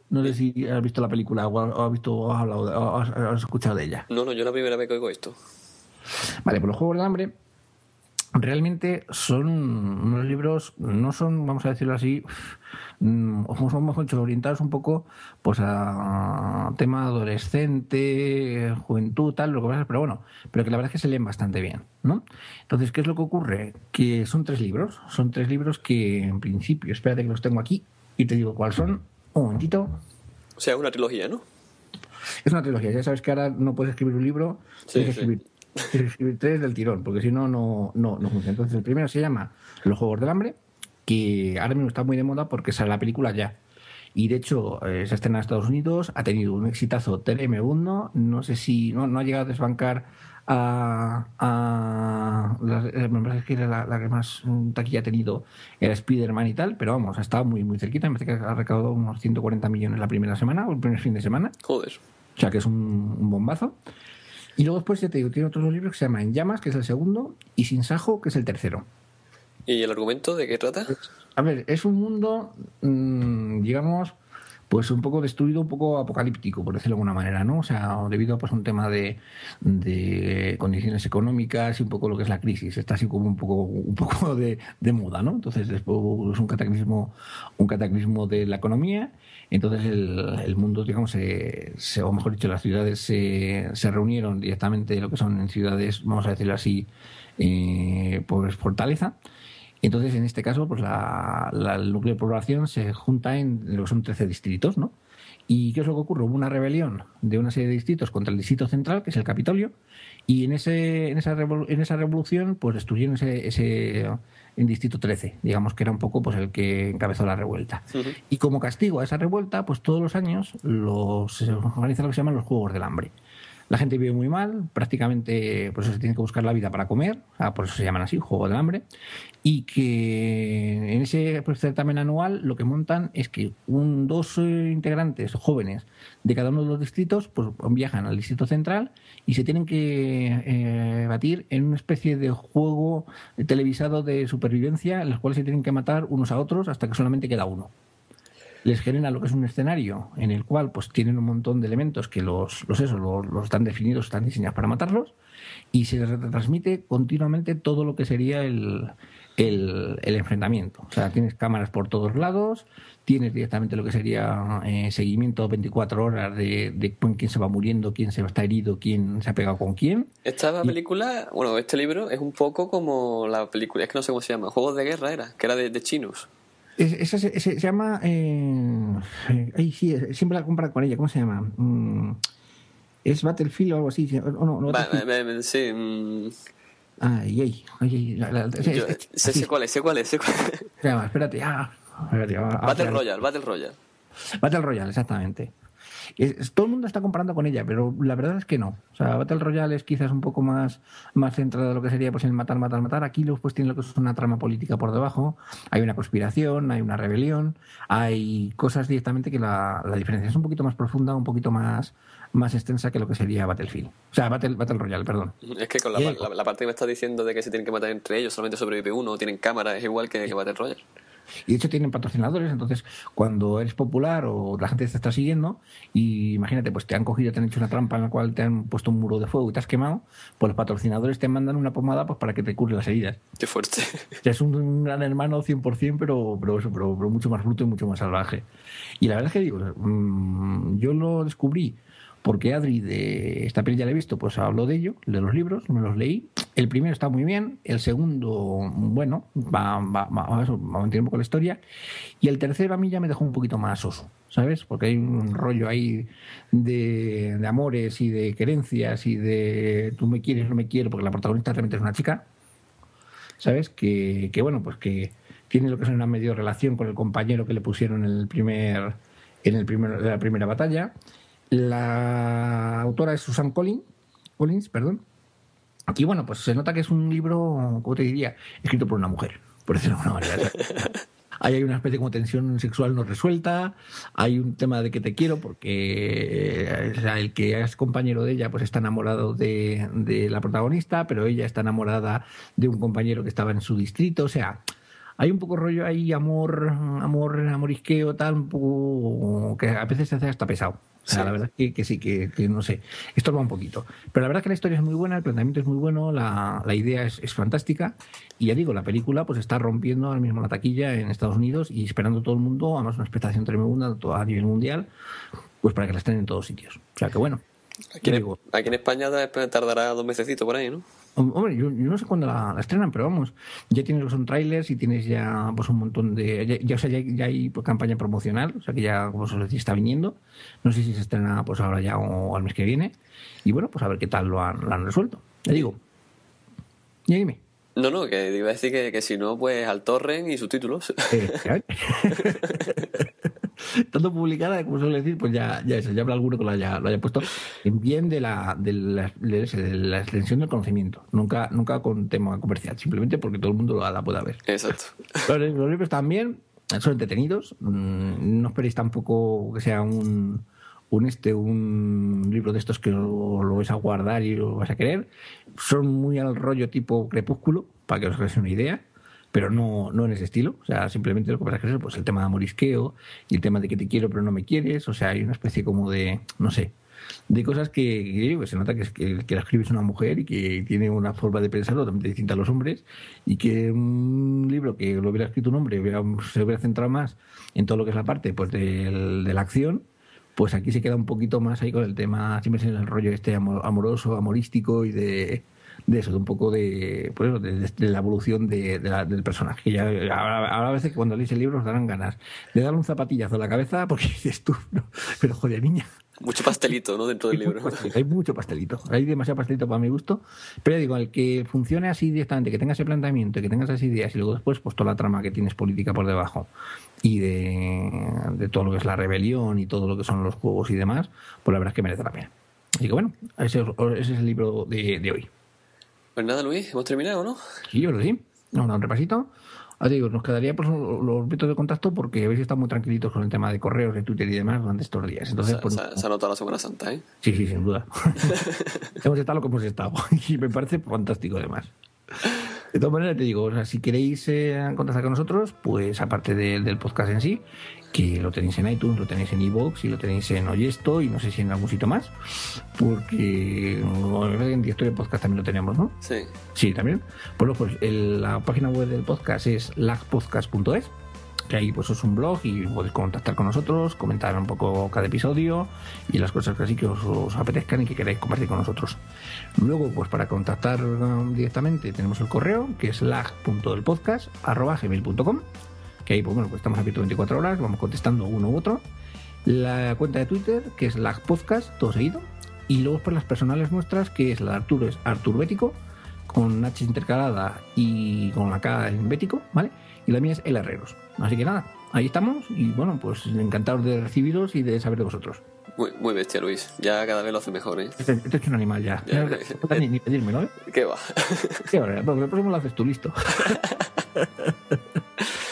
No sé si has visto la película o has, visto, o has, hablado, has, escuchado de ella. No, no, yo la primera vez que oigo esto. Vale, pues los Juegos del Hambre realmente son unos libros, no son, vamos a decirlo así, mm, son mejor dicho, orientados un poco pues a tema adolescente, juventud, tal, lo que pasa, pero bueno, pero que la verdad es que se leen bastante bien, ¿no? Entonces, ¿qué es lo que ocurre? Que son tres libros, son tres libros que en principio, espérate que los tengo aquí y te digo cuáles son, un momentito. O sea, una trilogía, ¿no? Es una trilogía. Ya sabes que ahora no puedes escribir un libro, tienes, que escribir, tres del tirón, porque si no, no, no, funciona. Entonces, el primero se llama Los Juegos del Hambre, que ahora mismo está muy de moda porque sale la película ya. Y de hecho, eh, se estrena en Estados Unidos, ha tenido un exitazo tremendo. No sé si no, no ha llegado a desbancar a, a la, que era la, que más taquilla ha tenido era Spider-Man y tal, pero vamos, ha estado muy muy cerquita, me parece que ha recaudado unos 140 millones la primera semana o el primer fin de semana. Joder. O sea que es un, bombazo. Y luego después ya te digo, tiene otros libros que se llama En llamas, que es el segundo, y Sin Sajo, que es el tercero. ¿Y el argumento de qué trata? A ver, es un mundo, mm, digamos, pues un poco destruido, un poco apocalíptico, por decirlo de alguna manera, ¿no? O sea, debido pues, a un tema de, de condiciones económicas y un poco lo que es la crisis. Está así como un poco, un poco de, de moda, ¿no? Entonces, después es un cataclismo, un cataclismo de la economía. Entonces, el, el mundo, digamos, se, o mejor dicho, las ciudades se, se reunieron directamente, lo que son en ciudades, vamos a decirlo así, eh, pues fortaleza entonces, en este caso, pues la, el núcleo de población se junta en lo que son 13 distritos, ¿no? ¿Y qué es lo que ocurre? Hubo una rebelión de una serie de distritos contra el distrito central, que es el Capitolio, y en, ese, en, esa, en esa revolución pues destruyeron ese, ese en distrito 13, digamos que era un poco pues el que encabezó la revuelta. Y como castigo a esa revuelta, pues todos los años los, se organizan lo que se llaman los Juegos del Hambre. La gente vive muy mal, prácticamente por eso se tiene que buscar la vida para comer, por eso se llaman así, Juego del Hambre, y que en ese pues, certamen anual lo que montan es que un, dos eh, integrantes jóvenes de cada uno de los distritos pues viajan al distrito central y se tienen que eh, batir en una especie de juego televisado de supervivencia en los cuales se tienen que matar unos a otros hasta que solamente queda uno les genera lo que es un escenario en el cual pues tienen un montón de elementos que los, los, eso, los, están definidos, están diseñados para matarlos y se transmite continuamente todo lo que sería el, el, enfrentamiento. O sea, tienes cámaras por todos lados, tienes directamente lo que sería eh, seguimiento 24 horas de, de, quién se va muriendo, quién se está herido, quién se ha pegado con quién. Esta película, bueno, este libro es un poco como la película, es que no sé cómo se llama, Juegos de Guerra era, que era de chinos. Esa se, llama. Eh, ay, sí, siempre la compra con ella. ¿Cómo se llama? Mm, ¿Es Battlefield o algo así? ¿O no, no, sí. Mm. Ay, ay, ay. sé, cuál es, sé cuál es, sé cuál es. Espérate, ah, espérate, Battle Royale, Battle Royale. Battle Royale, exactamente todo el mundo está comparando con ella, pero la verdad es que no. O sea, Battle Royale es quizás un poco más, más centrado en lo que sería pues el matar, matar, matar. Aquí pues tiene lo que es una trama política por debajo. Hay una conspiración, hay una rebelión, hay cosas directamente que la, diferencia es un poquito más profunda, un poquito más, más extensa que lo que sería Battlefield. O sea, Battle, Battle Royale, perdón. Es que con la, parte que me está diciendo de que se tienen que matar entre ellos, solamente sobrevive uno, tienen cámara, es igual que, que Battle Royale. Y de hecho tienen patrocinadores, entonces cuando eres popular o la gente te está siguiendo, y imagínate, pues te han cogido, te han hecho una trampa en la cual te han puesto un muro de fuego y te has quemado, pues los patrocinadores te mandan una pomada pues para que te cure las heridas. Qué fuerte. es un, gran hermano 100%, pero, pero eso, pero, pero, mucho más bruto y mucho más salvaje. Y la verdad es que digo, mm, yo lo descubrí porque Adri de esta peli ya la he visto, pues habló de ello, de los libros, me los leí. El primero está muy bien, el segundo, bueno, va, va, va, va a mantener un poco la historia, y el tercero a mí ya me dejó un poquito más oso, ¿sabes? Porque hay un rollo ahí de, de amores y de querencias y de tú me quieres, no me quiero, porque la protagonista realmente es una chica, ¿sabes? Que, que bueno, pues que tiene lo que es una medio relación con el compañero que le pusieron en el primer en el primer, la primera batalla la autora es Susan Collins, Collins, perdón. Y bueno, pues se nota que es un libro, ¿cómo te diría? Escrito por una mujer, por decirlo de alguna manera. Ahí hay una especie de tensión sexual no resuelta, hay un tema de que te quiero porque eh, el que es compañero de ella pues está enamorado de, de, la protagonista, pero ella está enamorada de un compañero que estaba en su distrito, o sea, hay un poco rollo ahí, amor, amor, amorisqueo, tal, un poco que a veces se hace hasta pesado. O sea, la verdad es que, sí, que, no sé, esto va un poquito. Pero la verdad es que la historia es muy buena, el planteamiento es muy bueno, la, idea es, fantástica. Y ya digo, la película pues está rompiendo ahora mismo la taquilla en Estados Unidos y esperando todo el mundo, además una expectación tremenda a nivel mundial, pues para que la estén en todos sitios. O sea que bueno. Aquí, en, aquí en España tardará dos mesecitos por ahí, ¿no? Hombre, yo, no sé cuándo la, estrenan, pero vamos, ya tienes son trailers y tienes ya pues un montón de. Ya, o sea, ya, hay pues, campaña promocional, o sea que ya, como se está viniendo. No sé si se estrena pues ahora ya o al mes que viene. Y bueno, pues a ver qué tal lo han, lo han resuelto. Ya digo. Ya dime. No, no, que iba a decir que, que si no, pues al torrent y subtítulos. Eh, tanto publicada, como suele decir, pues ya, ya eso, ya habrá alguno que lo haya, lo haya puesto. En bien de la, de la, de la, extensión del conocimiento, nunca, nunca con tema comercial, simplemente porque todo el mundo la pueda ver. Exacto. Los, los libros también son entretenidos, mm, no esperéis tampoco que sea un, un este un libro de estos que lo, lo, vais a guardar y lo vais a querer. Son muy al rollo tipo crepúsculo para que os hagáis una idea pero no, no en ese estilo. O sea, simplemente lo que pasa es que es pues, el tema de amorisqueo y el tema de que te quiero pero no me quieres. O sea, hay una especie como de, no sé, de cosas que, que se nota que, que, que, la escribe una mujer y que tiene una forma de pensar totalmente distinta a los hombres y que un libro que lo hubiera escrito un hombre se hubiera centrado más en todo lo que es la parte pues de la acción pues aquí se queda un poquito más ahí con el tema siempre en el rollo este amoroso amorístico y de de eso, de un poco de, pues de, la evolución de, del personaje. Ya, ahora, a veces que cuando lees el libro os darán ganas de darle un zapatillazo a la cabeza porque dices tú, pero joder, niña. Mucho pastelito, ¿no? Dentro del libro. hay mucho pastelito. Hay demasiado pastelito para mi gusto. Pero digo, el que funcione así directamente, que tenga ese planteamiento, que tengas esas ideas y luego después, pues toda la trama que tienes política por debajo y de, de todo lo que es la rebelión y todo lo que son los juegos y demás, pues la verdad es que merece la pena. Así que bueno, ese, ese es el libro de, de hoy. Pues nada, Luis, hemos terminado, ¿no? Sí, yo creo que sí. Vamos a un repasito. Ahora digo, nos quedaría pues, los métodos de contacto porque habéis estado muy tranquilitos con el tema de correos, de Twitter y demás durante estos días. Entonces, se, pues, se, ha notado la Semana Santa, ¿eh? Sí, sí, sin duda. hemos estado lo que hemos estado y me parece fantástico además. De todas maneras, te digo, o sea, si queréis eh, contactar con nosotros, pues aparte del podcast en sí, que lo tenéis en iTunes, lo tenéis en iVoox y lo tenéis en Oyesto y no sé si en algún sitio más, porque en Directorio de Podcast también lo tenemos, ¿no? Sí. Sí, también. Bueno, pues la página web del podcast es lagpodcast.es que ahí pues es un blog y podéis contactar con nosotros, comentar un poco cada episodio y las cosas que así que os, apetezcan y que queráis compartir con nosotros. Luego, pues para contactar um, directamente tenemos el correo que es lag.elpodcast.gmail.com que ahí pues, bueno, pues estamos abiertos 24 horas, vamos contestando uno u otro. La cuenta de Twitter, que es la podcast, todo seguido. Y luego por las personales nuestras, que es la de Arturo, es Artur Bético, con H intercalada y con la K en Bético, ¿vale? Y la mía es El Herreros. Así que nada, ahí estamos y bueno, pues encantados de recibiros y de saber de vosotros. Muy, muy bestia, Luis. Ya cada vez lo hace mejor, ¿eh? Este, este es un animal ya. Ya, no, ya. ni, ni pedírmelo, ¿eh? ¿Qué va? ¿Qué? Porque el próximo lo haces tú, listo.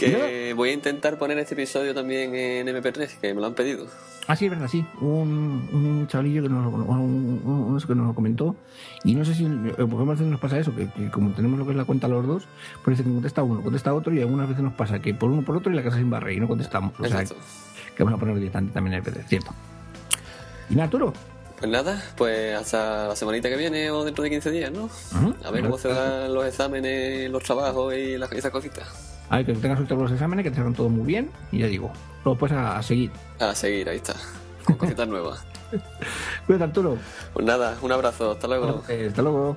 que voy a intentar poner este episodio también en MP3, que me lo han pedido. Ah, sí, es verdad, sí. Un, un chavalillo que nos, lo- un, un- que nos lo comentó. Y no sé si. eh, Porque a veces nos pasa eso, que, que como tenemos lo que es la cuenta los dos, pues dice que contesta uno, contesta otro, y algunas veces nos pasa que por uno por otro y la casa sin barre y no contestamos. O sea, Exacto. que vamos a poner directamente también en el PD, cierto. Y nada, Arturo. Pues nada, pues hasta la semanita que viene o dentro de 15 días, ¿no? A ver cómo se dan los exámenes, los trabajos y las, esas cositas. Ver, que tengas con los exámenes, que te salgan todo muy bien. Y ya digo, luego pues a, a seguir. A seguir, ahí está. Con cositas nuevas. Cuídate, Arturo. Pues nada, un abrazo, hasta luego. Eh, Hasta luego.